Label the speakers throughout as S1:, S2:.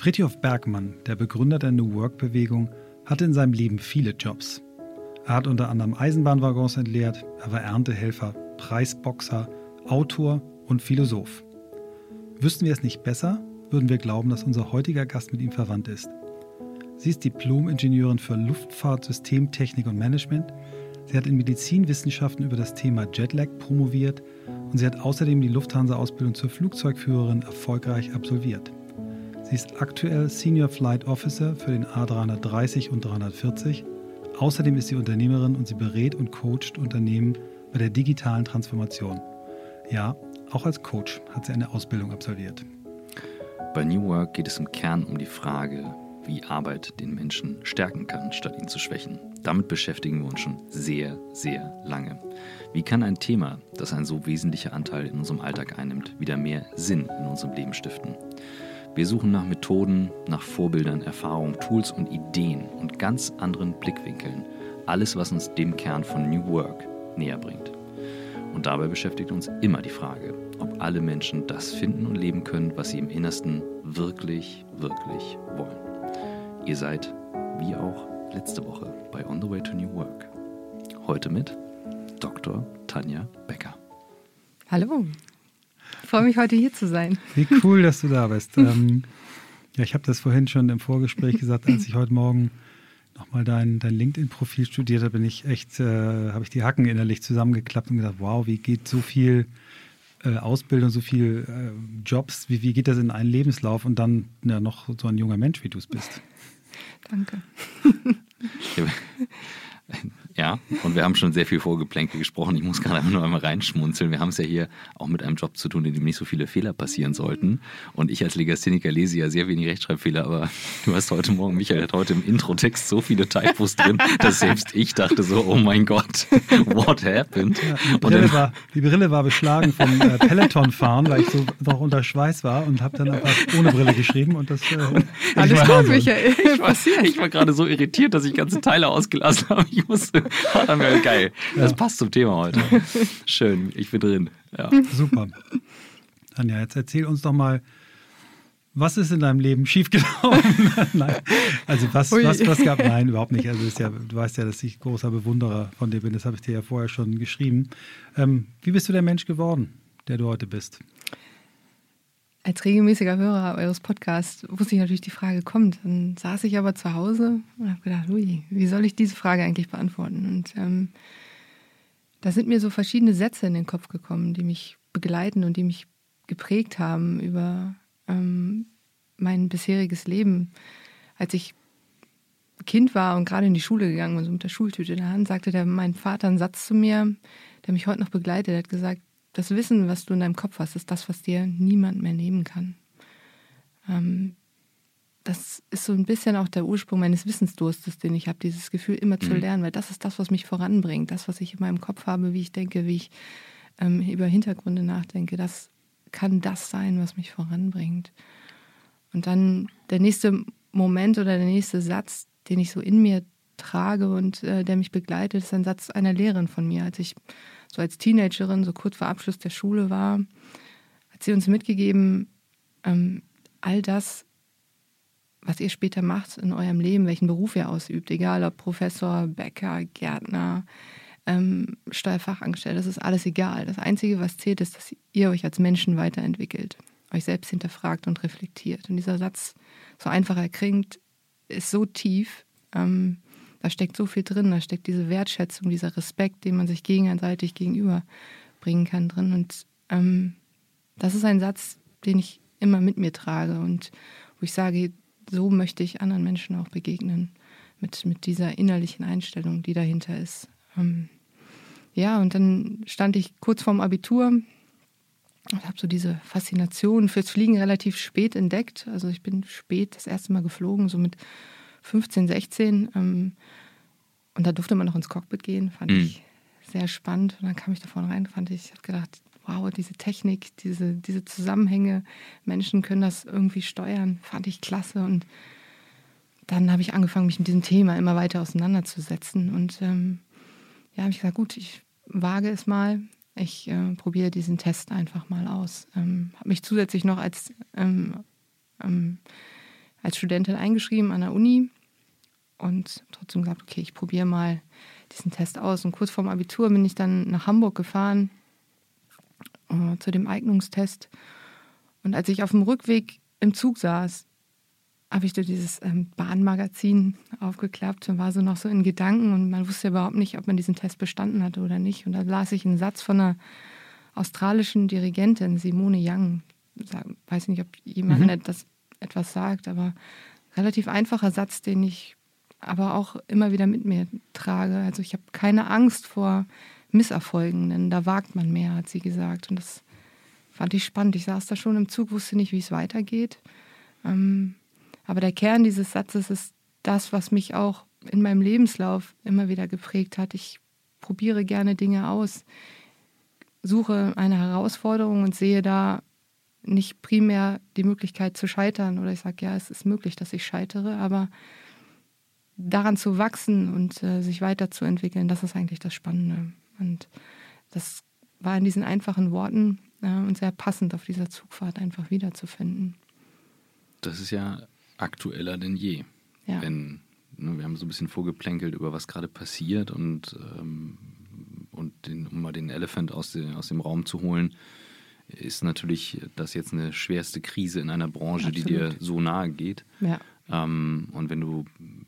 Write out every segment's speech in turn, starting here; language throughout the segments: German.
S1: Fritjof Bergmann, der Begründer der New Work-Bewegung, hatte in seinem Leben viele Jobs. Er hat unter anderem Eisenbahnwaggons entleert, er war Erntehelfer, Preisboxer, Autor und Philosoph. Wüssten wir es nicht besser, würden wir glauben, dass unser heutiger Gast mit ihm verwandt ist. Sie ist Diplom-Ingenieurin für Luftfahrt, Systemtechnik und Management. Sie hat in Medizinwissenschaften über das Thema Jetlag promoviert und sie hat außerdem die Lufthansa-Ausbildung zur Flugzeugführerin erfolgreich absolviert. Sie ist aktuell Senior Flight Officer für den A330 und 340. Außerdem ist sie Unternehmerin und sie berät und coacht Unternehmen bei der digitalen Transformation. Ja, auch als Coach hat sie eine Ausbildung absolviert.
S2: Bei New Work geht es im Kern um die Frage, wie Arbeit den Menschen stärken kann, statt ihn zu schwächen. Damit beschäftigen wir uns schon sehr, sehr lange. Wie kann ein Thema, das einen so wesentlichen Anteil in unserem Alltag einnimmt, wieder mehr Sinn in unserem Leben stiften? Wir suchen nach Methoden, nach Vorbildern, Erfahrungen, Tools und Ideen und ganz anderen Blickwinkeln. Alles, was uns dem Kern von New Work näher bringt. Und dabei beschäftigt uns immer die Frage, ob alle Menschen das finden und leben können, was sie im Innersten wirklich, wirklich wollen. Ihr seid, wie auch letzte Woche, bei On the Way to New Work. Heute mit Dr. Tanja Becker.
S3: Hallo. Ich freue mich, heute hier zu sein.
S1: Wie cool, dass du da bist. ähm, ja, ich habe das vorhin schon im Vorgespräch gesagt, als ich heute Morgen nochmal dein, dein LinkedIn-Profil studiert habe, bin ich echt, äh, habe ich die Hacken innerlich zusammengeklappt und gedacht, wow, wie geht so viel äh, Ausbildung, so viel äh, Jobs, wie, wie geht das in einen Lebenslauf und dann ja, noch so ein junger Mensch, wie du es bist.
S3: Danke.
S2: Ja, und wir haben schon sehr viel Vorgeplänkel gesprochen. Ich muss gerade einfach nur einmal reinschmunzeln. Wir haben es ja hier auch mit einem Job zu tun, in dem nicht so viele Fehler passieren sollten. Und ich als Legastheniker lese ja sehr wenig Rechtschreibfehler, aber du hast heute Morgen, Michael hat heute im Introtext so viele Typos drin, dass selbst ich dachte so, oh mein Gott, what happened? Ja,
S1: die, Brille war, die, Brille war, beschlagen vom äh, Peloton-Fahren, weil ich so noch unter Schweiß war und habe dann einfach ohne Brille geschrieben. Und das, äh,
S3: Alles gut, Michael.
S2: Ich war, ich war gerade so irritiert, dass ich ganze Teile ausgelassen habe. Ich musste Geil. Das passt zum Thema heute. Schön, ich bin drin. Ja.
S1: Super. Anja, jetzt erzähl uns doch mal, was ist in deinem Leben schiefgelaufen? nein. Also was, was, was gab? Nein, überhaupt nicht. Also ja, du weißt ja, dass ich großer Bewunderer von dir bin. Das habe ich dir ja vorher schon geschrieben. Ähm, wie bist du der Mensch geworden, der du heute bist?
S3: Als regelmäßiger Hörer eures Podcasts wusste ich natürlich, die Frage kommt. Dann saß ich aber zu Hause und habe gedacht, ui, wie soll ich diese Frage eigentlich beantworten? Und ähm, da sind mir so verschiedene Sätze in den Kopf gekommen, die mich begleiten und die mich geprägt haben über ähm, mein bisheriges Leben. Als ich Kind war und gerade in die Schule gegangen und so mit der Schultüte in der Hand, sagte der, mein Vater einen Satz zu mir, der mich heute noch begleitet. Er hat gesagt, das Wissen, was du in deinem Kopf hast, ist das, was dir niemand mehr nehmen kann. Ähm, das ist so ein bisschen auch der Ursprung meines Wissensdurstes, den ich habe, dieses Gefühl immer zu mhm. lernen, weil das ist das, was mich voranbringt, das, was ich in meinem Kopf habe, wie ich denke, wie ich ähm, über Hintergründe nachdenke, das kann das sein, was mich voranbringt. Und dann der nächste Moment oder der nächste Satz, den ich so in mir trage und äh, der mich begleitet, ist ein Satz einer Lehrerin von mir, als ich so als Teenagerin, so kurz vor Abschluss der Schule war, hat sie uns mitgegeben, ähm, all das, was ihr später macht in eurem Leben, welchen Beruf ihr ausübt, egal ob Professor, Bäcker, Gärtner, ähm, Steuerfachangestellter, das ist alles egal. Das Einzige, was zählt, ist, dass ihr euch als Menschen weiterentwickelt, euch selbst hinterfragt und reflektiert. Und dieser Satz, so einfach er klingt, ist so tief. Ähm, da steckt so viel drin, da steckt diese Wertschätzung, dieser Respekt, den man sich gegenseitig gegenüberbringen kann drin. Und ähm, das ist ein Satz, den ich immer mit mir trage und wo ich sage, so möchte ich anderen Menschen auch begegnen, mit, mit dieser innerlichen Einstellung, die dahinter ist. Ähm, ja, und dann stand ich kurz vorm Abitur und habe so diese Faszination fürs Fliegen relativ spät entdeckt. Also ich bin spät das erste Mal geflogen, so mit 15, 16. Ähm, und da durfte man noch ins Cockpit gehen, fand mhm. ich sehr spannend. Und dann kam ich da vorne rein, fand ich, ich habe gedacht, wow, diese Technik, diese, diese Zusammenhänge, Menschen können das irgendwie steuern, fand ich klasse. Und dann habe ich angefangen, mich mit diesem Thema immer weiter auseinanderzusetzen. Und ähm, ja, habe ich gesagt, gut, ich wage es mal. Ich äh, probiere diesen Test einfach mal aus. Ähm, habe mich zusätzlich noch als ähm, ähm als Studentin eingeschrieben an der Uni und trotzdem gesagt, okay, ich probiere mal diesen Test aus. Und kurz vorm Abitur bin ich dann nach Hamburg gefahren äh, zu dem Eignungstest. Und als ich auf dem Rückweg im Zug saß, habe ich durch dieses ähm, Bahnmagazin aufgeklappt und war so noch so in Gedanken und man wusste überhaupt nicht, ob man diesen Test bestanden hatte oder nicht. Und da las ich einen Satz von einer australischen Dirigentin, Simone Young. Ich weiß nicht, ob jemand mhm. das etwas sagt, aber relativ einfacher Satz, den ich aber auch immer wieder mit mir trage. Also ich habe keine Angst vor Misserfolgen, denn da wagt man mehr, hat sie gesagt. Und das fand ich spannend. Ich saß da schon im Zug, wusste nicht, wie es weitergeht. Ähm, aber der Kern dieses Satzes ist das, was mich auch in meinem Lebenslauf immer wieder geprägt hat. Ich probiere gerne Dinge aus, suche eine Herausforderung und sehe da nicht primär die Möglichkeit zu scheitern. Oder ich sage, ja, es ist möglich, dass ich scheitere, aber daran zu wachsen und äh, sich weiterzuentwickeln, das ist eigentlich das Spannende. Und das war in diesen einfachen Worten äh, und sehr passend auf dieser Zugfahrt einfach wiederzufinden.
S2: Das ist ja aktueller denn je. Ja. Wenn, ne, wir haben so ein bisschen vorgeplänkelt über was gerade passiert und, ähm, und den, um mal den Elephant aus, aus dem Raum zu holen, ist natürlich das jetzt eine schwerste Krise in einer Branche, Absolut. die dir so nahe geht. Ja. Ähm, und wenn du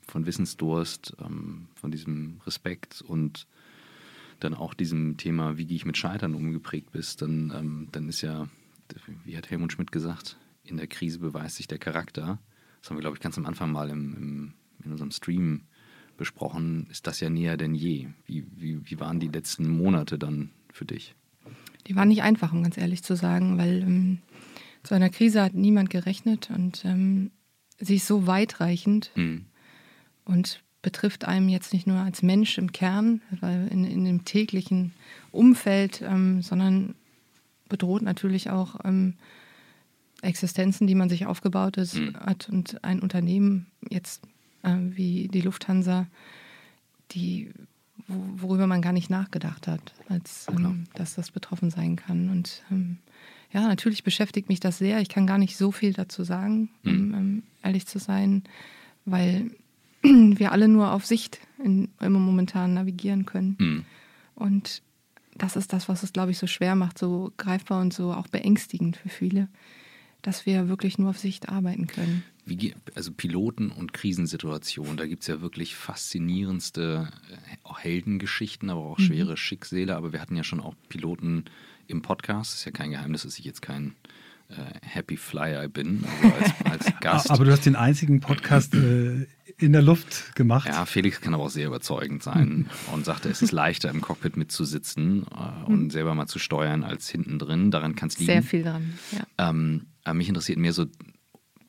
S2: von Wissensdurst, ähm, von diesem Respekt und dann auch diesem Thema, wie gehe ich mit Scheitern umgeprägt bist, dann, ähm, dann ist ja, wie hat Helmut Schmidt gesagt, in der Krise beweist sich der Charakter. Das haben wir, glaube ich, ganz am Anfang mal im, im, in unserem Stream besprochen. Ist das ja näher denn je? Wie, wie, wie waren die letzten Monate dann für dich?
S3: Die waren nicht einfach, um ganz ehrlich zu sagen, weil ähm, zu einer Krise hat niemand gerechnet und ähm, sie ist so weitreichend mhm. und betrifft einem jetzt nicht nur als Mensch im Kern, in, in dem täglichen Umfeld, ähm, sondern bedroht natürlich auch ähm, Existenzen, die man sich aufgebaut ist, mhm. hat und ein Unternehmen jetzt äh, wie die Lufthansa, die worüber man gar nicht nachgedacht hat, als ähm, dass das betroffen sein kann. Und ähm, ja, natürlich beschäftigt mich das sehr. Ich kann gar nicht so viel dazu sagen, mhm. um ähm, ehrlich zu sein, weil wir alle nur auf Sicht in, immer momentan navigieren können. Mhm. Und das ist das, was es, glaube ich, so schwer macht, so greifbar und so auch beängstigend für viele, dass wir wirklich nur auf Sicht arbeiten können.
S2: Wie, also Piloten und Krisensituationen, da gibt es ja wirklich faszinierendste äh, Heldengeschichten, aber auch mhm. schwere mhm. Schicksale. Aber wir hatten ja schon auch Piloten im Podcast. Ist ja kein Geheimnis, dass ich jetzt kein Happy Flyer bin, also als, als, Gast.
S1: Aber du hast den einzigen Podcast äh, in der Luft gemacht.
S2: Ja, Felix kann aber auch sehr überzeugend sein und sagte, es ist leichter im Cockpit mitzusitzen äh, und selber mal zu steuern als hinten drin. Daran kann es liegen.
S3: Sehr viel dran, ja.
S2: Ähm, mich interessiert mehr so,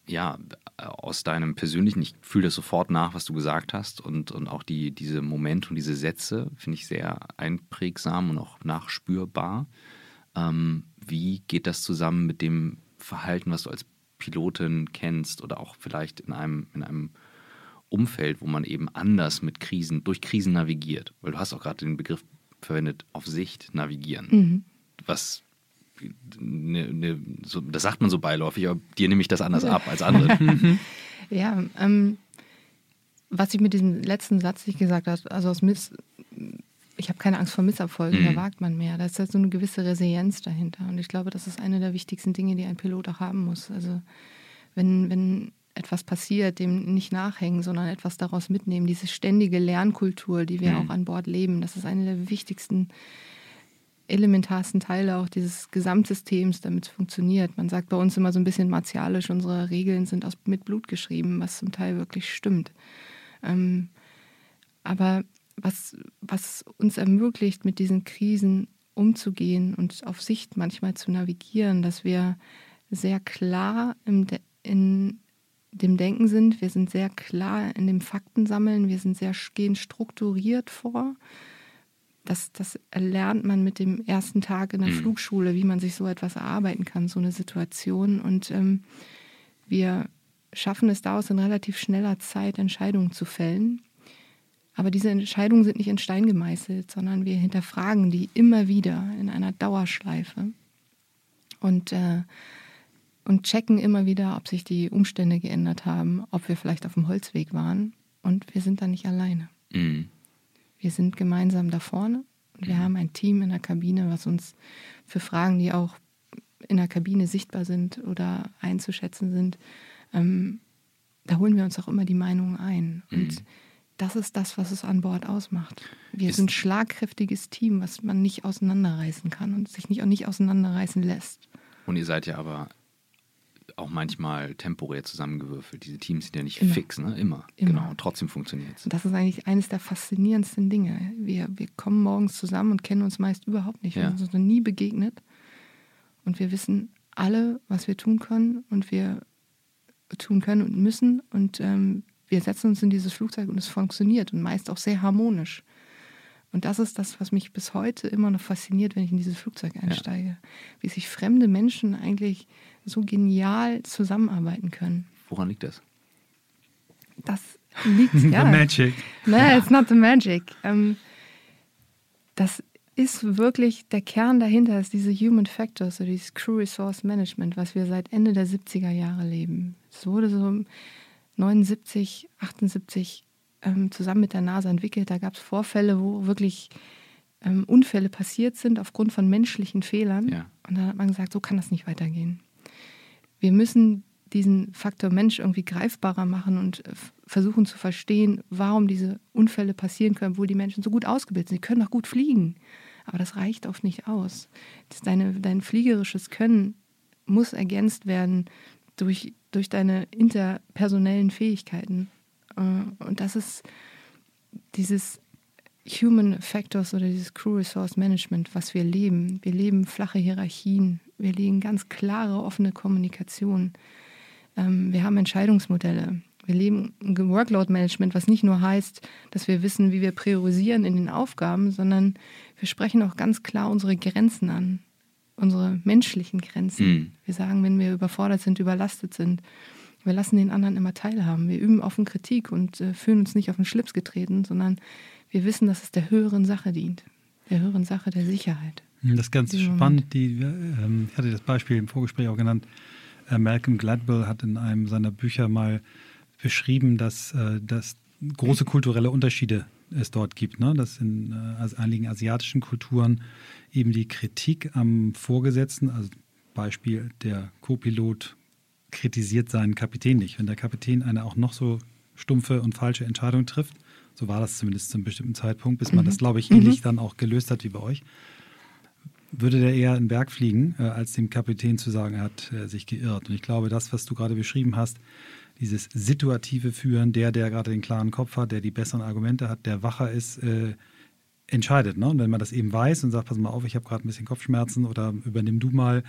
S2: ja, aus deinem persönlichen, ich fühle das sofort nach, was du gesagt hast und, und auch die, diese Momente und diese Sätze finde ich sehr einprägsam und auch nachspürbar. Ähm, wie geht das zusammen mit dem Verhalten, was du als Pilotin kennst oder auch vielleicht in einem, in einem Umfeld, wo man eben anders mit Krisen, durch Krisen navigiert? Weil du hast auch gerade den Begriff verwendet, auf Sicht navigieren. Mhm. Was ne, ne, so, das sagt man so beiläufig, aber dir nehme ich das anders ab als andere.
S3: ja, ähm, was ich mit diesem letzten Satz nicht gesagt habe, also aus Miss, ich habe keine Angst vor Misserfolgen, mhm. da wagt man mehr. Da ist halt so eine gewisse Resilienz dahinter. Und ich glaube, das ist eine der wichtigsten Dinge, die ein Pilot auch haben muss. Also wenn, wenn etwas passiert, dem nicht nachhängen, sondern etwas daraus mitnehmen, diese ständige Lernkultur, die wir mhm. auch an Bord leben, das ist eine der wichtigsten elementarsten Teile auch dieses Gesamtsystems, damit es funktioniert. Man sagt bei uns immer so ein bisschen martialisch, unsere Regeln sind aus, mit Blut geschrieben, was zum Teil wirklich stimmt. Ähm, aber was, was uns ermöglicht, mit diesen Krisen umzugehen und auf Sicht manchmal zu navigieren, dass wir sehr klar im De in dem Denken sind, wir sind sehr klar in dem Faktensammeln, wir sind sehr gehen strukturiert vor. Das, das lernt man mit dem ersten Tag in der mhm. Flugschule, wie man sich so etwas erarbeiten kann, so eine Situation. Und ähm, wir schaffen es daraus in relativ schneller Zeit, Entscheidungen zu fällen aber diese Entscheidungen sind nicht in Stein gemeißelt, sondern wir hinterfragen die immer wieder in einer Dauerschleife. Und äh, und checken immer wieder, ob sich die Umstände geändert haben, ob wir vielleicht auf dem Holzweg waren. Und wir sind da nicht alleine.
S2: Mhm.
S3: Wir sind gemeinsam da vorne und wir
S2: Mhm.
S3: haben ein Team in der Kabine, was uns für Fragen, die auch in der Kabine sichtbar sind oder einzuschätzen sind, ähm, da holen wir uns auch immer die Meinungen ein. Und
S2: Mhm.
S3: Das ist das, was es an Bord ausmacht. Wir
S2: Ist-
S3: sind ein schlagkräftiges Team, was man nicht auseinanderreißen kann und sich nicht, auch nicht auseinanderreißen lässt.
S2: Und ihr seid ja aber auch manchmal temporär zusammengewürfelt. Diese Teams sind ja nicht
S3: Immer.
S2: fix, ne? Immer.
S3: Immer.
S2: Genau. Und trotzdem funktioniert es.
S3: Das ist eigentlich eines der faszinierendsten Dinge. Wir, wir kommen morgens zusammen und kennen uns meist überhaupt nicht. Wir
S2: Ja.
S3: sind uns noch nie begegnet. Und wir wissen alle, was wir tun können und wir tun können und müssen. Und ähm, wir setzen uns in dieses Flugzeug und es funktioniert und meist auch sehr harmonisch. Und das ist das, was mich bis heute immer noch fasziniert, wenn ich in dieses Flugzeug einsteige. Wie sich fremde Menschen eigentlich so genial zusammenarbeiten können.
S2: Woran liegt das?
S3: Das liegt ja.
S1: The Magic.
S3: No, it's not the magic. Ähm, das ist wirklich der Kern dahinter, ist diese Human Factors, so dieses Crew Resource Management, was wir seit Ende der 70er Jahre leben. Es wurde so 79, 78 ähm, zusammen mit der NASA entwickelt. Da gab es Vorfälle, wo wirklich ähm, Unfälle passiert sind aufgrund von menschlichen Fehlern.
S2: Ja.
S3: Und dann hat man gesagt, so kann das nicht weitergehen. Wir müssen diesen Faktor Mensch irgendwie greifbarer machen und äh, versuchen zu verstehen, warum diese Unfälle passieren können, obwohl die Menschen so gut ausgebildet sind. Sie können auch gut fliegen, aber das reicht oft nicht aus. Deine, dein fliegerisches Können muss ergänzt werden durch, durch deine interpersonellen Fähigkeiten. Äh, Und das ist dieses Human Factors oder dieses Crew Resource Management, was wir leben. Wir leben flache Hierarchien, wir leben ganz klare, offene Kommunikation. Ähm, wir haben Entscheidungsmodelle. Wir leben ein Workload Management, was nicht nur heißt, dass wir wissen, wie wir priorisieren in den Aufgaben, sondern wir sprechen auch ganz klar unsere Grenzen an, unsere menschlichen Grenzen.
S2: Mhm.
S3: Wir sagen, wenn wir überfordert sind, überlastet sind, wir lassen den anderen immer teilhaben. Wir üben offen Kritik und äh, fühlen uns nicht auf den Schlips getreten, sondern wir wissen, dass es der höheren Sache dient, der höheren Sache der Sicherheit.
S1: Das ist ganz spannend. Die, ähm, ich hatte das Beispiel im Vorgespräch auch genannt. Äh, Malcolm Gladwell hat in einem seiner Bücher mal beschrieben, dass, äh, dass große kulturelle Unterschiede es dort gibt. Ne? Dass in äh, einigen asiatischen Kulturen eben die Kritik am Vorgesetzten, also Beispiel der Co-Pilot kritisiert seinen Kapitän nicht. Wenn der Kapitän eine auch noch so stumpfe und falsche Entscheidung trifft, so war das zumindest zu einem bestimmten Zeitpunkt, bis man das, glaube ich, ähnlich dann auch gelöst hat wie bei euch, würde der eher in den Berg fliegen, äh, als dem Kapitän zu sagen, er hat äh, sich geirrt. Und ich glaube, das, was du gerade beschrieben hast, dieses situative Führen, der, der gerade den klaren Kopf hat, der die besseren Argumente hat, der wacher ist, äh, entscheidet. Ne? Und wenn man das eben weiß und sagt, pass mal auf, ich habe gerade ein bisschen Kopfschmerzen oder übernimm du mal,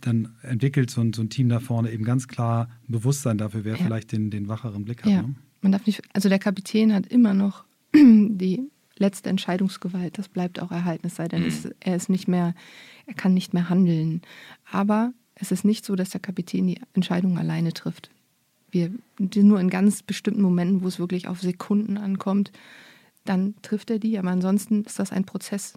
S1: dann entwickelt so ein, so ein Team da vorne eben ganz klar ein Bewusstsein dafür, wer
S3: Ja.
S1: vielleicht den, den wacheren Blick hat.
S3: Ja,
S1: Ne?
S3: man darf nicht, also der Kapitän hat immer noch die letzte Entscheidungsgewalt. Das bleibt auch erhalten, es sei denn,
S2: Mhm.
S3: es, er ist nicht mehr, er kann nicht mehr handeln. Aber es ist nicht so, dass der Kapitän die Entscheidung alleine trifft. Wir nur in ganz bestimmten Momenten, wo es wirklich auf Sekunden ankommt, dann trifft er die. Aber ansonsten ist das ein Prozess.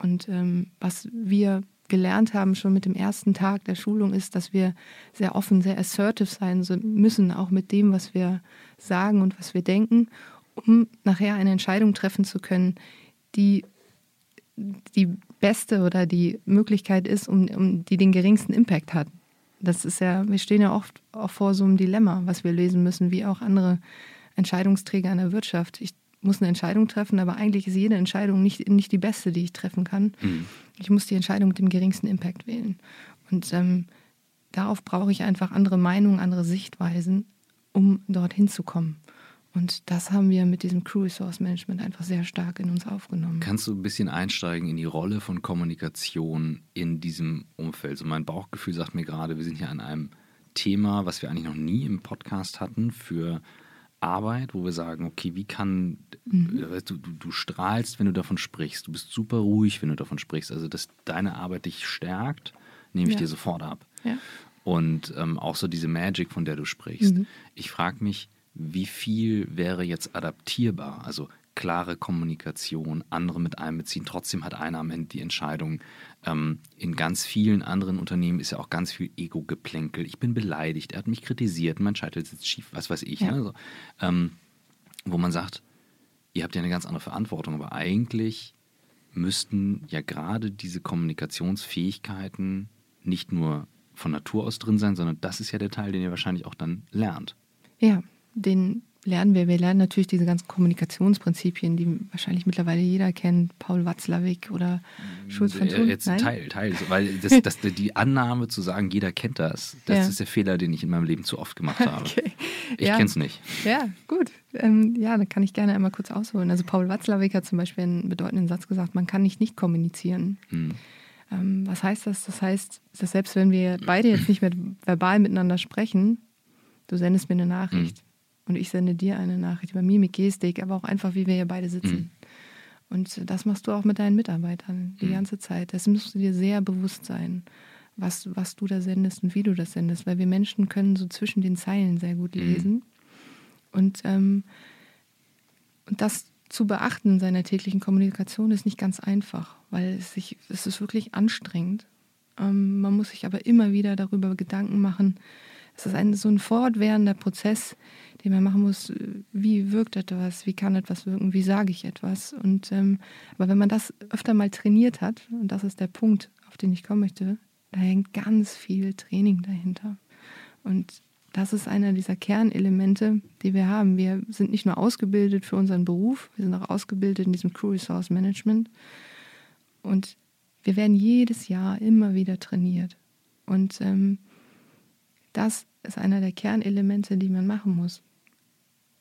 S3: Und ähm, was wir gelernt haben schon mit dem ersten Tag der Schulung ist, dass wir sehr offen, sehr assertive sein müssen, auch mit dem, was wir sagen und was wir denken, um nachher eine Entscheidung treffen zu können, die die beste oder die Möglichkeit ist, um, um die den geringsten Impact hat. Das ist ja, wir stehen ja oft auch vor so einem Dilemma, was wir lösen müssen, wie auch andere Entscheidungsträger in der Wirtschaft. Ich muss eine Entscheidung treffen, aber eigentlich ist jede Entscheidung nicht, nicht die beste, die ich treffen kann.
S2: Mhm.
S3: Ich muss die Entscheidung mit dem geringsten Impact wählen. Und ähm, darauf brauche ich einfach andere Meinungen, andere Sichtweisen, um dorthin zu kommen. Und das haben wir mit diesem Crew Resource Management einfach sehr stark in uns aufgenommen.
S2: Kannst du ein bisschen einsteigen in die Rolle von Kommunikation in diesem Umfeld? So mein Bauchgefühl sagt mir gerade, wir sind hier an einem Thema, was wir eigentlich noch nie im Podcast hatten für Arbeit, wo wir sagen, okay, wie kann, weißt du, du, du strahlst, wenn du davon sprichst, du bist super ruhig, wenn du davon sprichst, also dass deine Arbeit dich stärkt, nehme ich
S3: Ja.
S2: dir sofort ab.
S3: Ja.
S2: Und ähm, auch so diese Magic, von der du sprichst.
S3: Mhm.
S2: Ich frage mich, wie viel wäre jetzt adaptierbar? Also klare Kommunikation, andere mit einbeziehen. Trotzdem hat einer am Ende die Entscheidung. Ähm, in ganz vielen anderen Unternehmen ist ja auch ganz viel Ego-Geplänkel. Ich bin beleidigt, er hat mich kritisiert, mein Scheitel sitzt schief, was weiß ich. Ja. Ne? Also, ähm, wo man sagt, ihr habt ja eine ganz andere Verantwortung, aber eigentlich müssten ja gerade diese Kommunikationsfähigkeiten nicht nur von Natur aus drin sein, sondern das ist ja der Teil, den ihr wahrscheinlich auch dann lernt.
S3: Ja, den lernen wir. Wir lernen natürlich diese ganzen Kommunikationsprinzipien, die wahrscheinlich mittlerweile jeder kennt. Paul Watzlawick oder Schulz von Thun.
S2: Jetzt Nein? Teil, Teil. Weil das, das, die Annahme zu sagen, jeder kennt das, das ja. ist der Fehler, den ich in meinem Leben zu oft gemacht habe. Okay. Ich ja. kenne es nicht.
S3: Ja, gut. Ähm, ja, da kann ich gerne einmal kurz ausholen. Also Paul Watzlawick hat zum Beispiel einen bedeutenden Satz gesagt, man kann nicht nicht kommunizieren. Hm. Ähm, was heißt das? Das heißt, dass selbst wenn wir beide jetzt nicht mehr verbal miteinander sprechen, du sendest mir eine Nachricht. Hm und ich sende dir eine Nachricht über Mimik, Gestik, aber auch einfach, wie wir hier beide sitzen. Mhm. Und das machst du auch mit deinen Mitarbeitern die mhm. ganze Zeit. Das musst du dir sehr bewusst sein, was, was du da sendest und wie du das sendest, weil wir Menschen können so zwischen den Zeilen sehr gut mhm. lesen. Mhm. Und, ähm, und das zu beachten in seiner täglichen Kommunikation ist nicht ganz einfach, weil es, sich, es ist wirklich anstrengend. Ähm, man muss sich aber immer wieder darüber Gedanken machen. Es ist ein, so ein fortwährender Prozess, den man machen muss, wie wirkt etwas, wie kann etwas wirken, wie sage ich etwas. Und ähm, aber wenn man das öfter mal trainiert hat, und das ist der Punkt, auf den ich kommen möchte, da hängt ganz viel Training dahinter. Und das ist einer dieser Kernelemente, die wir haben. Wir sind nicht nur ausgebildet für unseren Beruf, wir sind auch ausgebildet in diesem Crew Resource Management. Und wir werden jedes Jahr immer wieder trainiert. Und ähm, das ist einer der Kernelemente, die man machen muss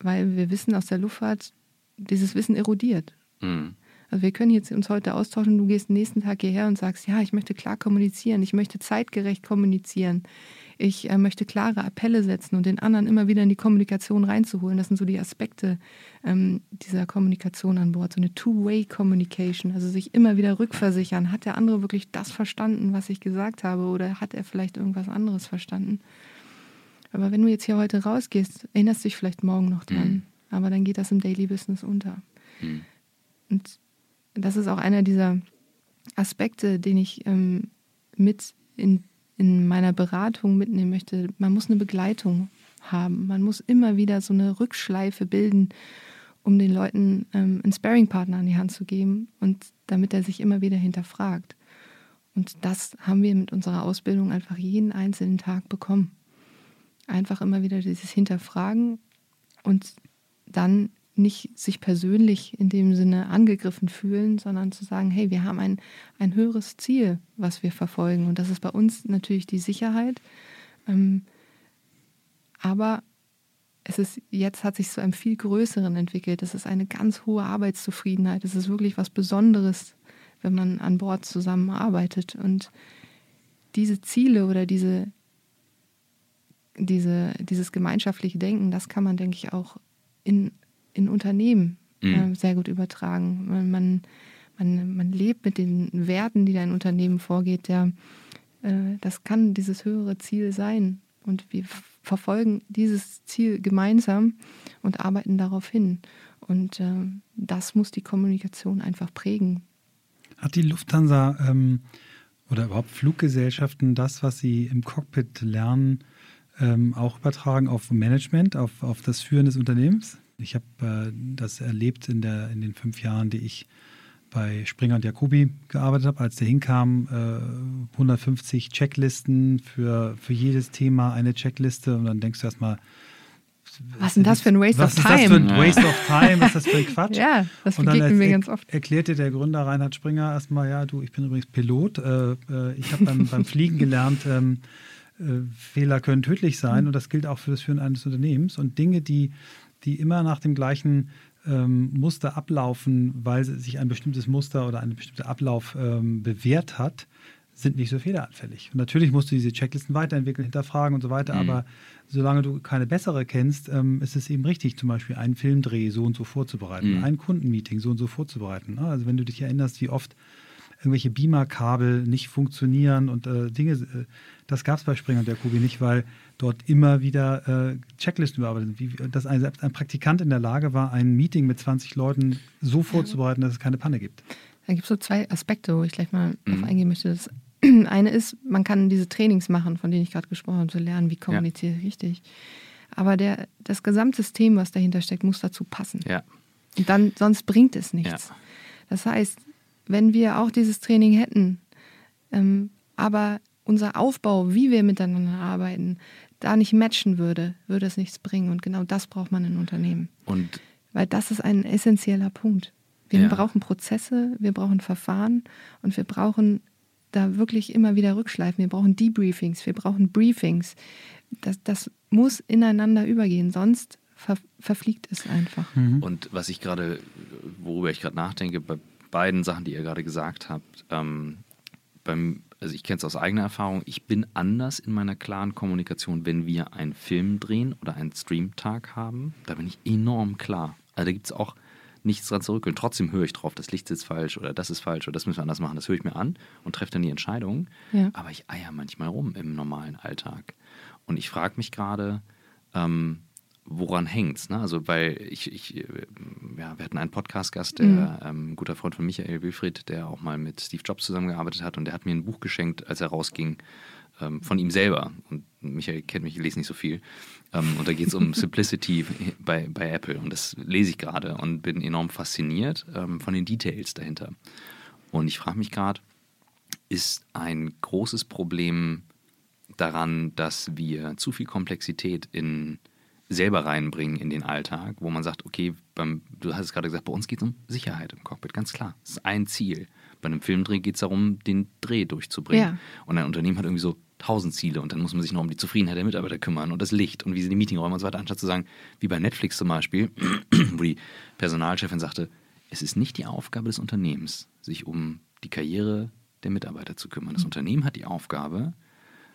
S3: weil wir wissen aus der Luftfahrt, dieses Wissen erodiert. Mhm. Also wir können jetzt uns heute austauschen, du gehst den nächsten Tag hierher und sagst, ja, ich möchte klar kommunizieren, ich möchte zeitgerecht kommunizieren, ich äh, möchte klare Appelle setzen und den anderen immer wieder in die Kommunikation reinzuholen. Das sind so die Aspekte ähm, dieser Kommunikation an Bord, so eine Two-Way-Communication, also sich immer wieder rückversichern. Hat der andere wirklich das verstanden, was ich gesagt habe oder hat er vielleicht irgendwas anderes verstanden? Aber wenn du jetzt hier heute rausgehst, erinnerst du dich vielleicht morgen noch dran. Mhm. Aber dann geht das im Daily Business unter. Mhm. Und das ist auch einer dieser Aspekte, den ich ähm, mit in, in meiner Beratung mitnehmen möchte. Man muss eine Begleitung haben. Man muss immer wieder so eine Rückschleife bilden, um den Leuten ähm, einen Sparring-Partner an die Hand zu geben und damit er sich immer wieder hinterfragt. Und das haben wir mit unserer Ausbildung einfach jeden einzelnen Tag bekommen einfach immer wieder dieses Hinterfragen und dann nicht sich persönlich in dem Sinne angegriffen fühlen, sondern zu sagen, hey, wir haben ein, ein höheres Ziel, was wir verfolgen. Und das ist bei uns natürlich die Sicherheit. Ähm, aber es ist, jetzt hat sich zu einem viel größeren entwickelt. Es ist eine ganz hohe Arbeitszufriedenheit. Es ist wirklich was Besonderes, wenn man an Bord zusammenarbeitet. Und diese Ziele oder diese, diese, dieses gemeinschaftliche Denken, das kann man, denke ich, auch in, in Unternehmen mhm. äh, sehr gut übertragen. Man, man, man lebt mit den Werten, die dein Unternehmen vorgeht. Der, äh, das kann dieses höhere Ziel sein. Und wir verfolgen dieses Ziel gemeinsam und arbeiten darauf hin. Und äh, das muss die Kommunikation einfach prägen.
S1: Hat die Lufthansa ähm, oder überhaupt Fluggesellschaften das, was sie im Cockpit lernen, ähm, auch übertragen auf Management, auf, auf das Führen des Unternehmens. Ich habe äh, das erlebt in, der, in den fünf Jahren, die ich bei Springer und Jacobi gearbeitet habe, als der hinkam, äh, 150 Checklisten für, für jedes Thema eine Checkliste und dann denkst du erstmal,
S3: was ist denn das für ein Waste
S1: of
S3: Time?
S1: Was ist das für ein Waste of Time? Was ist das für ein Quatsch?
S3: ja, das begegnen mir ganz oft.
S1: erklärte der Gründer Reinhard Springer erstmal, ja, du, ich bin übrigens Pilot. Äh, äh ich habe beim, beim Fliegen gelernt, ähm, äh, Fehler können tödlich sein mhm. und das gilt auch für das Führen eines Unternehmens. Und Dinge, die, die immer nach dem gleichen ähm, Muster ablaufen, weil sich ein bestimmtes Muster oder ein bestimmter Ablauf ähm, bewährt hat, sind nicht so fehleranfällig. Und natürlich musst du diese Checklisten weiterentwickeln, hinterfragen und so weiter, mhm. aber solange du keine bessere kennst, ähm, ist es eben richtig, zum Beispiel einen Filmdreh so und so vorzubereiten, mhm. ein Kundenmeeting so und so vorzubereiten. Also wenn du dich erinnerst, wie oft irgendwelche Beamer-Kabel nicht funktionieren und äh, Dinge. Äh, das gab es bei Springer und Jacobi nicht, weil dort immer wieder äh, Checklisten überarbeitet sind. Wie, dass ein, selbst ein Praktikant in der Lage war, ein Meeting mit 20 Leuten so vorzubereiten, dass es keine Panne gibt.
S3: Da gibt es so zwei Aspekte, wo ich gleich mal mhm. auf eingehen möchte. Das eine ist, man kann diese Trainings machen, von denen ich gerade gesprochen habe, zu lernen, wie kommuniziere ich ja. richtig. Aber der, das Gesamtsystem, was dahinter steckt, muss dazu passen.
S2: Ja.
S3: Und dann, sonst bringt es nichts. Ja. Das heißt, wenn wir auch dieses Training hätten, ähm, aber unser Aufbau, wie wir miteinander arbeiten, da nicht matchen würde, würde es nichts bringen. Und genau das braucht man in Unternehmen.
S2: Und
S3: Weil das ist ein essentieller Punkt. Wir ja. brauchen Prozesse, wir brauchen Verfahren und wir brauchen da wirklich immer wieder Rückschleifen. Wir brauchen Debriefings, wir brauchen Briefings. Das, das muss ineinander übergehen, sonst ver, verfliegt es einfach.
S2: Mhm. Und was ich gerade, worüber ich gerade nachdenke, bei beiden Sachen, die ihr gerade gesagt habt, ähm, beim, also ich kenne es aus eigener Erfahrung, ich bin anders in meiner klaren Kommunikation, wenn wir einen Film drehen oder einen Streamtag haben. Da bin ich enorm klar. Also da gibt es auch nichts dran zu rückeln. Trotzdem höre ich drauf, das Licht sitzt falsch oder das ist falsch oder das müssen wir anders machen. Das höre ich mir an und treffe dann die Entscheidung. Ja. Aber ich eier manchmal rum im normalen Alltag. Und ich frage mich gerade, ähm, woran hängt's? Ne? Also, weil ich, ich, ja, wir hatten einen Podcast-Gast, der mhm. ähm, guter Freund von Michael Wilfried, der auch mal mit Steve Jobs zusammengearbeitet hat und der hat mir ein Buch geschenkt, als er rausging, ähm, von ihm selber. Und Michael kennt mich, ich lese nicht so viel. Ähm, und da geht es um Simplicity bei, bei Apple. Und das lese ich gerade und bin enorm fasziniert ähm, von den Details dahinter. Und ich frage mich gerade, ist ein großes Problem daran, dass wir zu viel Komplexität in selber reinbringen in den Alltag, wo man sagt, okay, beim, du hast es gerade gesagt, bei uns geht es um Sicherheit im Cockpit, ganz klar. Das ist ein Ziel. Bei einem Filmdreh geht es darum, den Dreh durchzubringen. Ja. Und ein Unternehmen hat irgendwie so tausend Ziele und dann muss man sich noch um die Zufriedenheit der Mitarbeiter kümmern und das Licht und wie sie die Meetingräume und so weiter, anstatt zu sagen, wie bei Netflix zum Beispiel, wo die Personalchefin sagte, es ist nicht die Aufgabe des Unternehmens, sich um die Karriere der Mitarbeiter zu kümmern. Das mhm. Unternehmen hat die Aufgabe,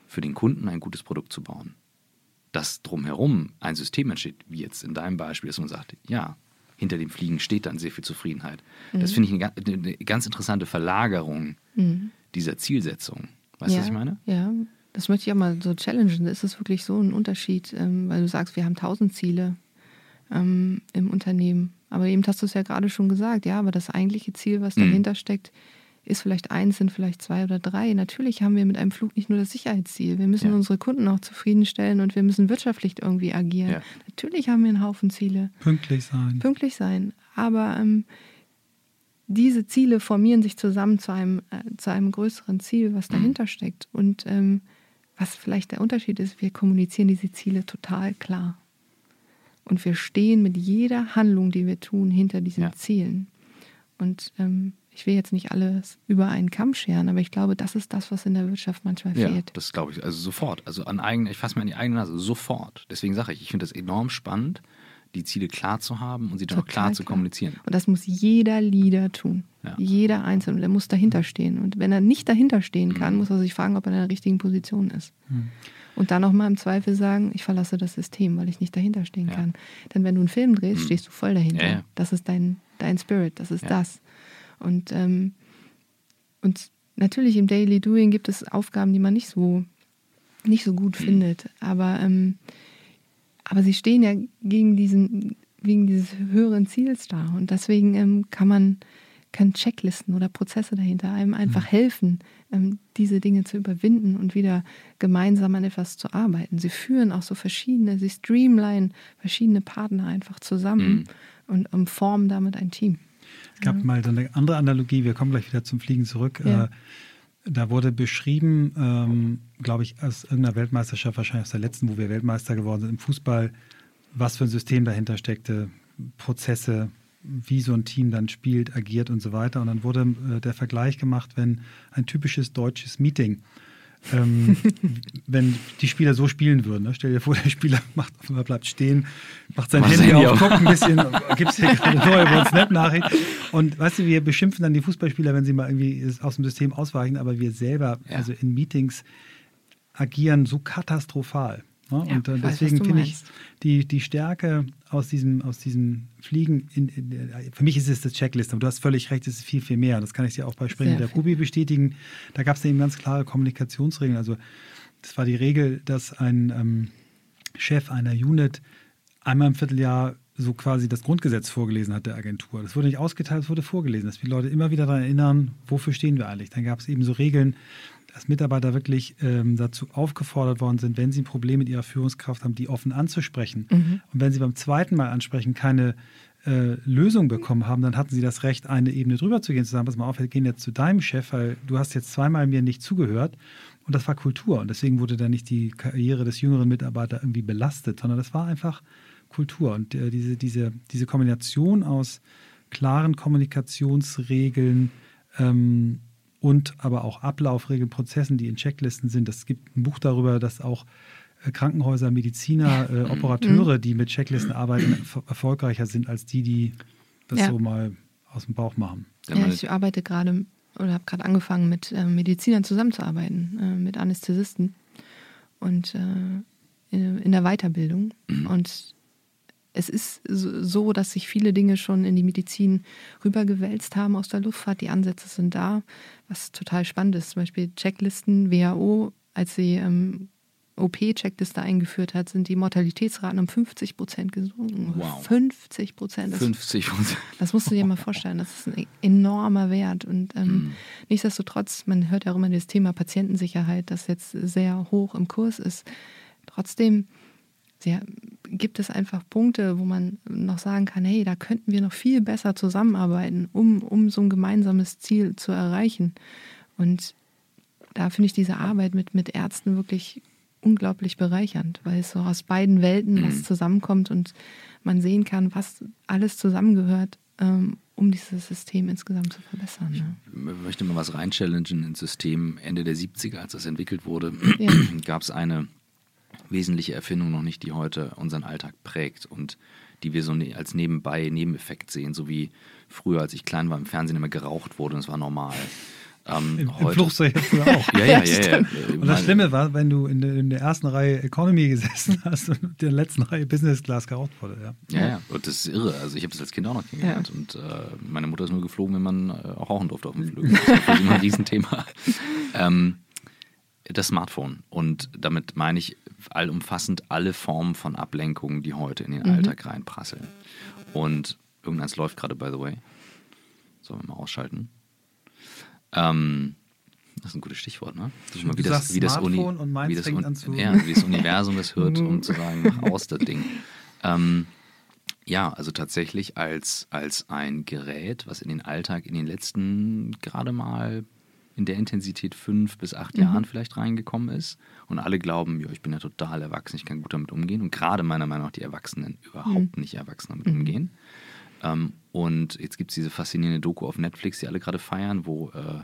S2: für den Kunden ein gutes Produkt zu bauen. Dass drumherum ein System entsteht, wie jetzt in deinem Beispiel, dass man sagt, ja, hinter dem Fliegen steht dann sehr viel Zufriedenheit. Mhm. Das finde ich eine, eine, ganz interessante Verlagerung mhm. dieser Zielsetzung. Weißt du,
S3: ja,
S2: was ich meine?
S3: Ja, das möchte ich auch mal so challengen. Ist es wirklich so ein Unterschied, ähm, weil du sagst, wir haben tausend Ziele ähm, im Unternehmen. Aber eben hast du es ja gerade schon gesagt, ja, aber das eigentliche Ziel, was mhm. dahinter steckt, ist vielleicht eins, sind vielleicht zwei oder drei. Natürlich haben wir mit einem Flug nicht nur das Sicherheitsziel. Wir müssen ja. unsere Kunden auch zufriedenstellen und wir müssen wirtschaftlich irgendwie agieren. Ja. Natürlich haben wir einen Haufen Ziele.
S1: Pünktlich sein.
S3: Pünktlich sein. Aber ähm, diese Ziele formieren sich zusammen zu einem, äh, zu einem größeren Ziel, was dahinter mhm. steckt. Und ähm, was vielleicht der Unterschied ist, wir kommunizieren diese Ziele total klar. Und wir stehen mit jeder Handlung, die wir tun, hinter diesen ja. Zielen. Und ähm, ich will jetzt nicht alles über einen Kamm scheren, aber ich glaube, das ist das, was in der Wirtschaft manchmal ja, fehlt.
S2: Das glaube ich, also sofort. Also an eigene, ich fasse mir an die eigene Nase, sofort. Deswegen sage ich, ich finde das enorm spannend, die Ziele klar zu haben und sie dann auch klar, klar, zu kommunizieren.
S3: Und das muss jeder Leader tun. Ja. Jeder Einzelne. Der muss dahinter stehen. Und wenn er nicht dahinter stehen kann, mhm. muss er sich fragen, ob er in der richtigen Position ist. Mhm. Und dann nochmal im Zweifel sagen, ich verlasse das System, weil ich nicht dahinter stehen ja. kann. Denn wenn du einen Film drehst, mhm. stehst du voll dahinter. Das ist dein, dein Spirit, das ist das. Und, ähm, und natürlich im Daily Doing gibt es Aufgaben, die man nicht so, nicht so gut findet. Aber, ähm, aber sie stehen ja gegen diesen, wegen dieses höheren Ziels da. Und deswegen ähm, kann man kann Checklisten oder Prozesse dahinter einem einfach mhm. helfen, ähm, diese Dinge zu überwinden und wieder gemeinsam an etwas zu arbeiten. Sie führen auch so verschiedene, sie streamline verschiedene Partner einfach zusammen mhm. und um, formen damit ein Team.
S1: Es gab mal so eine andere Analogie, wir kommen gleich wieder zum Fliegen zurück. Ja. Äh, da wurde beschrieben, ähm, glaube ich, aus irgendeiner Weltmeisterschaft, wahrscheinlich aus der letzten, wo wir Weltmeister geworden sind, im Fußball, was für ein System dahinter steckte, Prozesse, wie so ein Team dann spielt, agiert und so weiter. Und dann wurde äh, der Vergleich gemacht, wenn ein typisches deutsches Meeting ähm, wenn die Spieler so spielen würden. Ne? Stell dir vor, der Spieler macht, bleibt stehen, macht sein Handy auf, guckt ein bisschen, gibt es hier gerade eine neue WhatsApp-Nachricht. Und weißt du, wir beschimpfen dann die Fußballspieler, wenn sie mal irgendwie aus dem System ausweichen, aber wir selber, ja. also in Meetings, agieren so katastrophal. Ne? Ja, und äh, deswegen finde ich die, die Stärke aus diesem, aus diesem Fliegen, in, in, für mich ist es das Checklist, aber du hast völlig recht, es ist viel, viel mehr. Das kann ich dir auch bei Springen der Ruby bestätigen. Da gab es eben ganz klare Kommunikationsregeln. Also das war die Regel, dass ein ähm, Chef einer Unit einmal im Vierteljahr so quasi das Grundgesetz vorgelesen hat der Agentur. Das wurde nicht ausgeteilt, es wurde vorgelesen, dass die Leute immer wieder daran erinnern, wofür stehen wir eigentlich. Dann gab es eben so Regeln, dass Mitarbeiter wirklich ähm, dazu aufgefordert worden sind, wenn sie ein Problem mit ihrer Führungskraft haben, die offen anzusprechen. Mhm. Und wenn sie beim zweiten Mal ansprechen keine äh, Lösung bekommen haben, dann hatten sie das Recht, eine Ebene drüber zu gehen, zu sagen, pass mal auf, wir gehen jetzt zu deinem Chef, weil du hast jetzt zweimal mir nicht zugehört. Und das war Kultur. Und deswegen wurde da nicht die Karriere des jüngeren Mitarbeiters irgendwie belastet, sondern das war einfach Kultur. Und äh, diese, diese, diese Kombination aus klaren Kommunikationsregeln, ähm, und aber auch Ablaufregeln, Prozessen, die in Checklisten sind. Es gibt ein Buch darüber, dass auch äh, Krankenhäuser, Mediziner, äh, Operateure, die mit Checklisten arbeiten, erfolgreicher sind als die, die das ja. so mal aus dem Bauch machen.
S3: Ja, ich arbeite gerade oder habe gerade angefangen, mit äh, Medizinern zusammenzuarbeiten, äh, mit Anästhesisten und äh, in, in, der Weiterbildung. Mhm. Und es ist so, dass sich viele Dinge schon in die Medizin rübergewälzt haben aus der Luftfahrt. Die Ansätze sind da, was total spannend ist. Zum Beispiel Checklisten, WHO, als sie ähm, OP-Checkliste eingeführt hat, sind die Mortalitätsraten um 50 Prozent gesunken. Wow. 50 Prozent.
S2: 50 Prozent.
S3: Das musst du dir mal vorstellen. Das ist ein enormer Wert. Und ähm, mhm. nichtsdestotrotz, man hört ja auch immer das Thema Patientensicherheit, das jetzt sehr hoch im Kurs ist. Trotzdem ja, gibt es einfach Punkte, wo man noch sagen kann, hey, da könnten wir noch viel besser zusammenarbeiten, um, um so ein gemeinsames Ziel zu erreichen. Und da finde ich diese Arbeit mit, mit Ärzten wirklich unglaublich bereichernd, weil es so aus beiden Welten was mhm. zusammenkommt und man sehen kann, was alles zusammengehört, ähm, um dieses System insgesamt zu verbessern. Ne?
S2: Ich möchte mal was reinchallengen ins System. Ende der 70er, als das entwickelt wurde, ja. gab es eine wesentliche Erfindung noch nicht, die heute unseren Alltag prägt und die wir so ne, als nebenbei Nebeneffekt sehen, so wie früher, als ich klein war, im Fernsehen immer geraucht wurde und es war normal.
S1: Ähm, Im, Im Flugzeug früher auch. ja, ja, ja, ja, Und das Schlimme war, wenn du in der, in der, ersten Reihe Economy gesessen hast und in der letzten Reihe Business Class geraucht wurde. Ja,
S2: ja, ja. und das ist irre. Also ich habe das als Kind auch noch kennengelernt. Ja. Und äh, meine Mutter ist nur geflogen, wenn man äh, auch rauchen durfte auf dem Flug. Das für sie ein Riesenthema. ähm, das Smartphone. Und damit meine ich allumfassend alle Formen von Ablenkungen, die heute in den mhm. Alltag reinprasseln. Und irgendeins läuft gerade, by the way. Sollen wir mal ausschalten? Ähm, das ist ein gutes Stichwort, ne?
S1: Das ist mal, wie, das, wie, das Uni, wie, das,
S2: ja, wie das Universum das hört, um zu sagen, mach aus das Ding. Ähm, ja, also tatsächlich als, als ein Gerät, was in den Alltag in den letzten gerade mal in der Intensität fünf bis acht mhm. Jahren vielleicht reingekommen ist und alle glauben, ja, ich bin ja total erwachsen, ich kann gut damit umgehen und gerade meiner Meinung nach die Erwachsenen überhaupt mhm. nicht erwachsen damit umgehen. Ähm, und jetzt gibt es diese faszinierende Doku auf Netflix, die alle gerade feiern, wo äh,